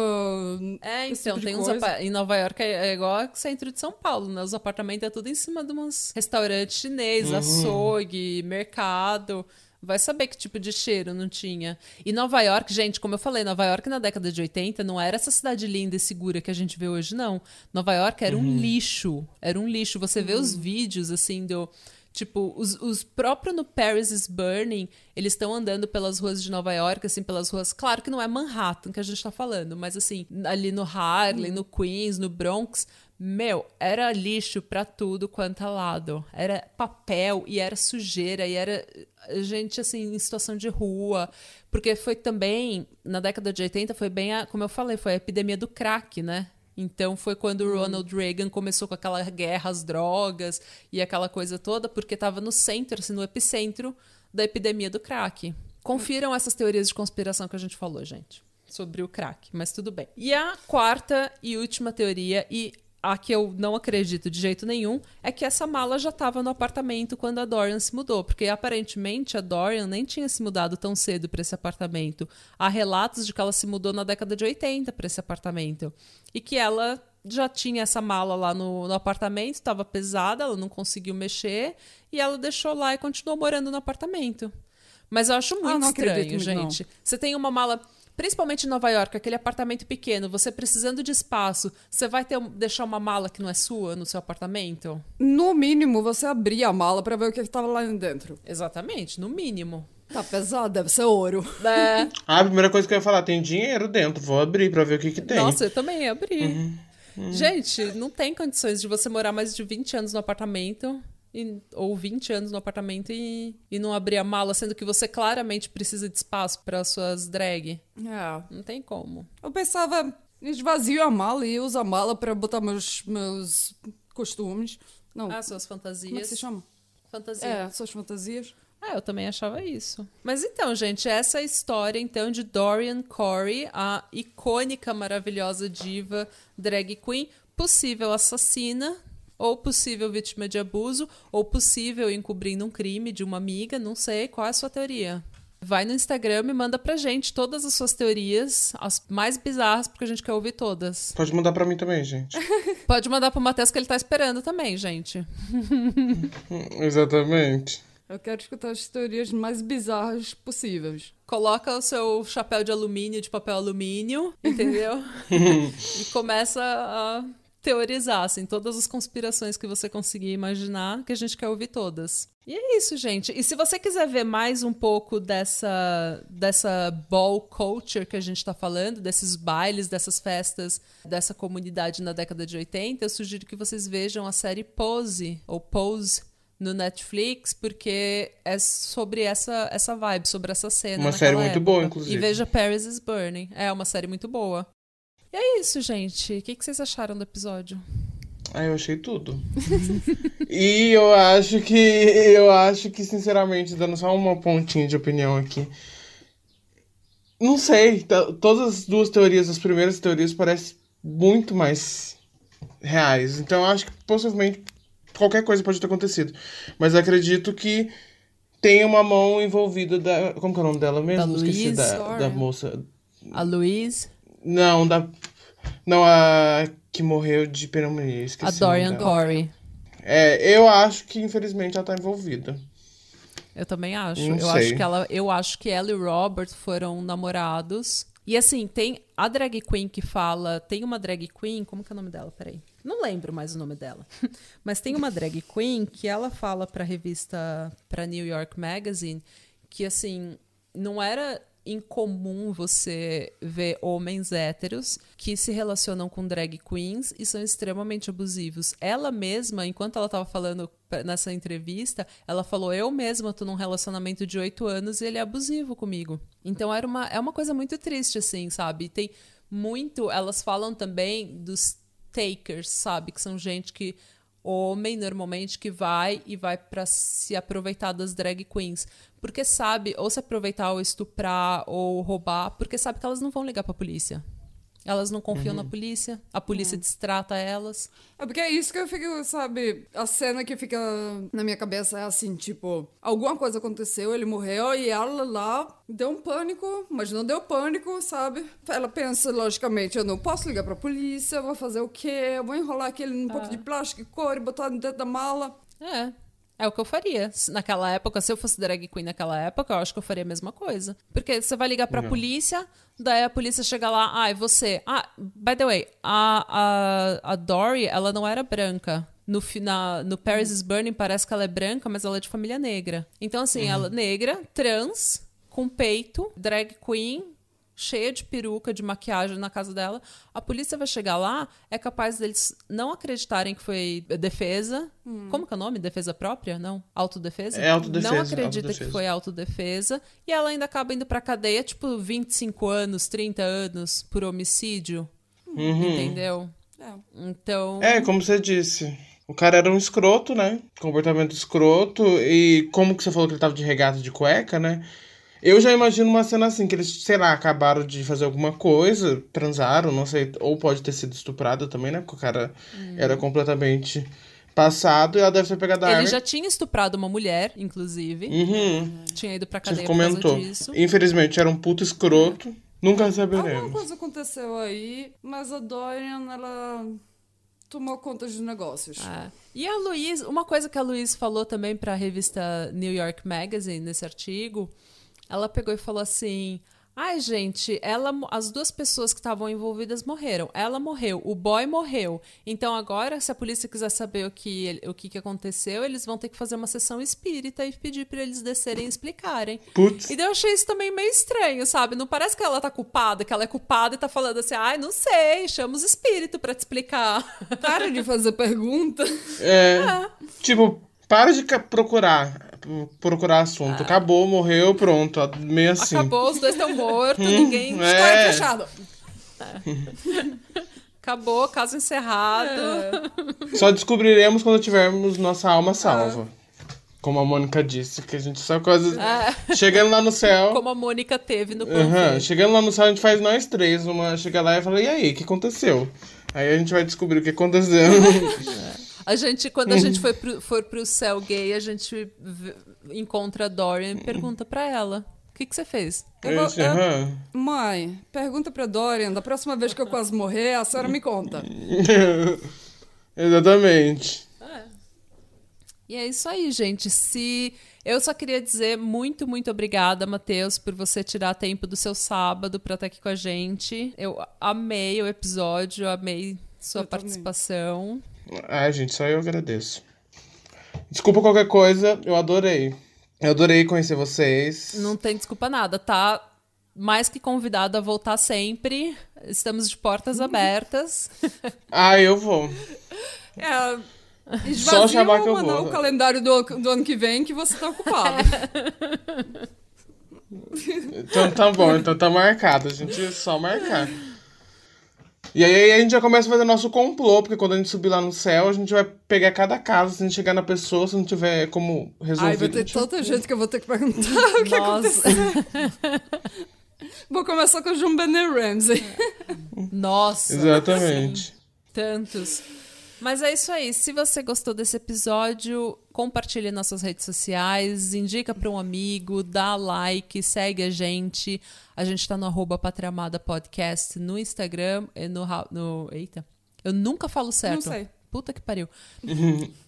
É, então, tipo tem uns em Nova York é, é igual ao centro de São Paulo, né? Os apartamentos é tudo em cima de uns restaurantes chineses, açougue, mercado. Vai saber que tipo de cheiro não tinha. E Nova York, gente, como eu falei, Nova York na década de 80 não era essa cidade linda e segura que a gente vê hoje, não. Nova York era um lixo. Era um lixo. Você vê os vídeos, assim, do. Tipo, os, os próprios no Paris is Burning, eles estão andando pelas ruas de Nova York, assim, pelas ruas. Claro que não é Manhattan que a gente tá falando, mas assim, ali no Harlem, no Queens, no Bronx, meu, era lixo pra tudo quanto é lado. Era papel e era sujeira e era eh, gente assim em situação de rua, porque foi também na década de 80 foi bem a, como eu falei, foi a epidemia do crack, né? Então foi quando o Ronald Reagan começou com aquela guerra às drogas e aquela coisa toda, porque estava no centro, assim, no epicentro da epidemia do crack. Confiram essas teorias de conspiração que a gente falou, gente, sobre o crack, mas tudo bem. E a quarta e última teoria, e a que eu não acredito de jeito nenhum, é que essa mala já estava no apartamento quando a Dorian se mudou, porque aparentemente a Dorian nem tinha se mudado tão cedo para esse apartamento. Há relatos de que ela se mudou na década de 80 para esse apartamento e que ela já tinha essa mala lá no, no apartamento, estava pesada, ela não conseguiu mexer e ela deixou lá e continuou morando no apartamento. Mas eu acho muito Ah, não acredito estranho, muito, não. gente. Você tem uma mala, principalmente em Nova York, aquele apartamento pequeno, você precisando de espaço, você vai ter, deixar uma mala que não é sua no seu apartamento? No mínimo, você abria a mala pra ver o que estava lá dentro. Exatamente, no mínimo. Tá pesado, deve ser ouro. É, Ah, a primeira coisa que eu ia falar, tem dinheiro dentro, vou abrir pra ver o que que tem. Nossa, eu também ia abrir. Gente, não tem condições de você morar mais de 20 anos no apartamento. E- ou 20 anos no apartamento e, e não abrir a mala, sendo que você claramente precisa de espaço para suas drag. É. Não tem como. Eu pensava, esvazio a mala e uso a mala pra botar meus, meus costumes. Não, Ah, suas fantasias. como é que se chama? Fantasia. É, suas fantasias. Ah, eu também achava isso. Mas então, gente, essa é a história então de Dorian Corey, a icônica, maravilhosa diva drag queen, possível assassina, ou possível vítima de abuso, ou possível encobrindo um crime de uma amiga, não sei. Qual é a sua teoria? Vai no Instagram e manda pra gente todas as suas teorias, as mais bizarras, porque a gente quer ouvir todas. Pode mandar pra mim também, gente. Pode mandar pro Matheus que ele tá esperando também, gente. Exatamente. Eu quero escutar as teorias mais bizarras possíveis. Coloca o seu chapéu de alumínio, de papel alumínio, entendeu? e começa a teorizar, assim, todas as conspirações que você conseguir imaginar, que a gente quer ouvir todas. E é isso, gente. E se você quiser ver mais um pouco dessa, dessa ball culture que a gente tá falando, desses bailes, dessas festas, dessa comunidade na década de 80, eu sugiro que vocês vejam a série Pose, ou Pose, no Netflix, porque é sobre essa, essa vibe, sobre essa cena. Uma série muito época. boa, inclusive. E veja Paris is Burning. É uma série muito boa. E é isso, gente. O que, que vocês acharam do episódio? Ah, eu achei tudo. e eu acho que. Eu acho que, sinceramente, dando só uma pontinha de opinião aqui. Não sei. Todas as duas teorias, as primeiras teorias, parecem muito mais reais. Então eu acho que possivelmente qualquer coisa pode ter acontecido. Mas acredito que tem uma mão envolvida da. Como que é o nome dela mesmo? Da Esqueci Louise da, da moça. A Louise, Não, da. Não, a que morreu de pneumonia. Esqueci a Dorian. Corey. É, eu acho que infelizmente ela tá envolvida. Eu também acho. Não eu sei. acho que ela, eu acho que ela e o Robert foram namorados E assim, tem a drag queen que fala. Tem uma drag queen. Como que é o nome dela? Peraí. Não lembro mais o nome dela. Mas tem uma drag queen que ela fala pra revista. pra New York Magazine. Que assim. Não era incomum você ver homens héteros que se relacionam com drag queens e são extremamente abusivos. Ela mesma, enquanto ela estava falando nessa entrevista, ela falou: Eu mesma tô num relacionamento de oito anos e ele é abusivo comigo. Então era uma, é uma coisa muito triste, assim, sabe? Tem muito. Elas falam também dos takers, sabe? Que são gente que homem normalmente que vai e vai para se aproveitar das drag queens, porque sabe ou se aproveitar ou estuprar ou roubar, porque sabe que elas não vão ligar para polícia. Elas não confiam uhum. na polícia, a polícia uhum. distrata elas. É porque é isso que eu fico, sabe? A cena que fica na minha cabeça é assim, tipo, alguma coisa aconteceu, ele morreu e ela lá deu um pânico, mas não deu pânico, sabe? Ela pensa, logicamente, eu não posso ligar pra polícia, vou fazer o quê? Eu vou enrolar aquele um pouco de plástico e cor e botar dentro da mala. É. É o que eu faria. Naquela época, se eu fosse drag queen naquela época, eu acho que eu faria a mesma coisa. Porque você vai ligar pra Não. polícia, daí a polícia chega lá, ah, é você. Ah, by the way, a, a, a Dory, ela não era branca. No, na, no Paris is Burning parece que ela é branca, mas ela é de família negra. Então, assim, uhum. ela é negra, trans, com peito, drag queen, cheia de peruca, de maquiagem na casa dela. A polícia vai chegar lá, é capaz deles não acreditarem que foi defesa. Hum. Como que é o nome? Defesa própria? Não? Autodefesa? É autodefesa. Não acredita autodefesa. que foi autodefesa. E ela ainda acaba indo pra cadeia, tipo, 25 anos, 30 anos por homicídio. Uhum. Entendeu? É. Então. É, como você disse. O cara era um escroto, né? Comportamento escroto. E como que você falou que ele tava de regata de cueca, né? Eu já imagino uma cena assim, que eles, sei lá, acabaram de fazer alguma coisa, transaram, não sei, ou pode ter sido estuprado também, né? Porque o cara hum. era completamente passado e ela deve ter pegado a Ele arma. já tinha estuprado uma mulher, inclusive. Uhum. Tinha ido pra cadeia Você comentou. por causa disso. Infelizmente, era um puto escroto. Nunca saberemos. Alguma coisa aconteceu aí, mas a Dorian, ela tomou conta de negócios. É. E a Luiz, uma coisa que a Luiz falou também para a revista New York Magazine nesse artigo ela pegou e falou assim: Ai, gente, ela, as duas pessoas que estavam envolvidas morreram. Ela morreu, o boy morreu. Então agora, se a polícia quiser saber o que, o que, que aconteceu, eles vão ter que fazer uma sessão espírita e pedir para eles descerem e explicarem. Putz. E daí eu achei isso também meio estranho, sabe? Não parece que ela tá culpada, que ela é culpada e tá falando assim, ai, não sei, chama os espíritos para te explicar. Para de fazer pergunta. É. é. Tipo, para de procurar procurar assunto. Ah. Acabou, morreu, pronto. Meio assim. Acabou, os dois estão mortos, hum, ninguém. É. História fechada. É. Acabou, caso encerrado. É. Só descobriremos quando tivermos nossa alma salva. É. Como a Mônica disse, que a gente só coisas. É. Chegando lá no céu. Como a Mônica teve no uhum. Chegando lá no céu, a gente faz nós três. Uma chega lá e fala: e aí, o que aconteceu? Aí a gente vai descobrir o que aconteceu. A gente, quando a gente for pro, for pro céu gay, a gente encontra a Dorian e pergunta pra ela. O que, que você fez? Eu vou, eu, mãe, pergunta pra Dorian. Da próxima vez que eu quase morrer, a senhora me conta. Exatamente. É. E é isso aí, gente. Se eu só queria dizer muito, muito obrigada, Matheus, por você tirar tempo do seu sábado para estar aqui com a gente. Eu amei o episódio, amei sua eu participação. Também. Ah, gente, só eu agradeço. Desculpa qualquer coisa, eu adorei. Eu adorei conhecer vocês. Não tem desculpa nada, tá? Mais que convidado a voltar sempre. Estamos de portas abertas. ah, eu vou. É, Só chamar que eu vou. o calendário do, do ano que vem que você tá ocupado. então tá bom, então tá marcado. A gente é só marcar. E aí a gente já começa a fazer nosso complô, porque quando a gente subir lá no céu, a gente vai pegar cada caso, se a gente chegar na pessoa, se não tiver como resolver. Ai, vai ter tanta gente que eu vou ter que perguntar o que Nossa. aconteceu. vou começar com o João Benny Ramsey. Nossa. Exatamente. Tantos. Mas é isso aí. Se você gostou desse episódio, compartilhe nas suas redes sociais, indica para um amigo, dá like, segue a gente. A gente está no arroba Patriamada Podcast no Instagram e no, no. Eita. Eu nunca falo certo. Não sei. Puta que pariu.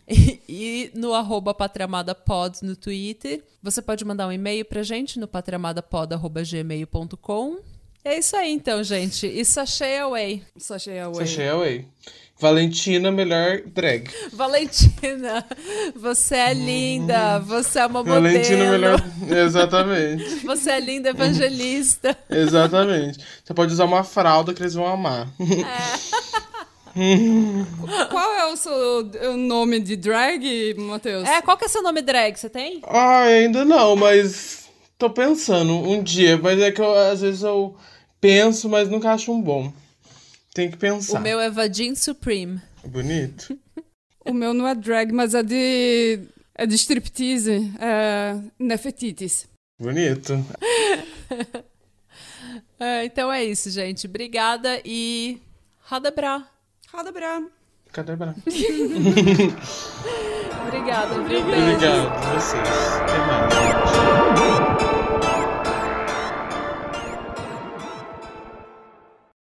e, e, no arroba patriamadapod no Twitter. Você pode mandar um e-mail pra gente no patriamadapod.gmail.com É isso aí, então, gente. E sachê away. Sachê away. Sachê away. Valentina, melhor drag. Valentina, você é linda. Você é uma modelo. Valentina, melhor. Exatamente. Você é linda evangelista. Exatamente. Você pode usar uma fralda que eles vão amar. Qual é o seu o nome de drag, Matheus? É, qual que é seu nome drag? Você tem? Ah, ainda não, mas tô pensando um dia. Mas é que eu, às vezes eu penso, mas nunca acho um bom. Tem que pensar. O meu é Vadin Supreme. Bonito. O meu não é drag, mas é de. É de striptease. É Nefetitis. Bonito. É, então é isso, gente. Obrigada e. Radebra. Roda bra. Cadê Bra? Obrigada, viu? Beijo. Obrigado a vocês. Até mais.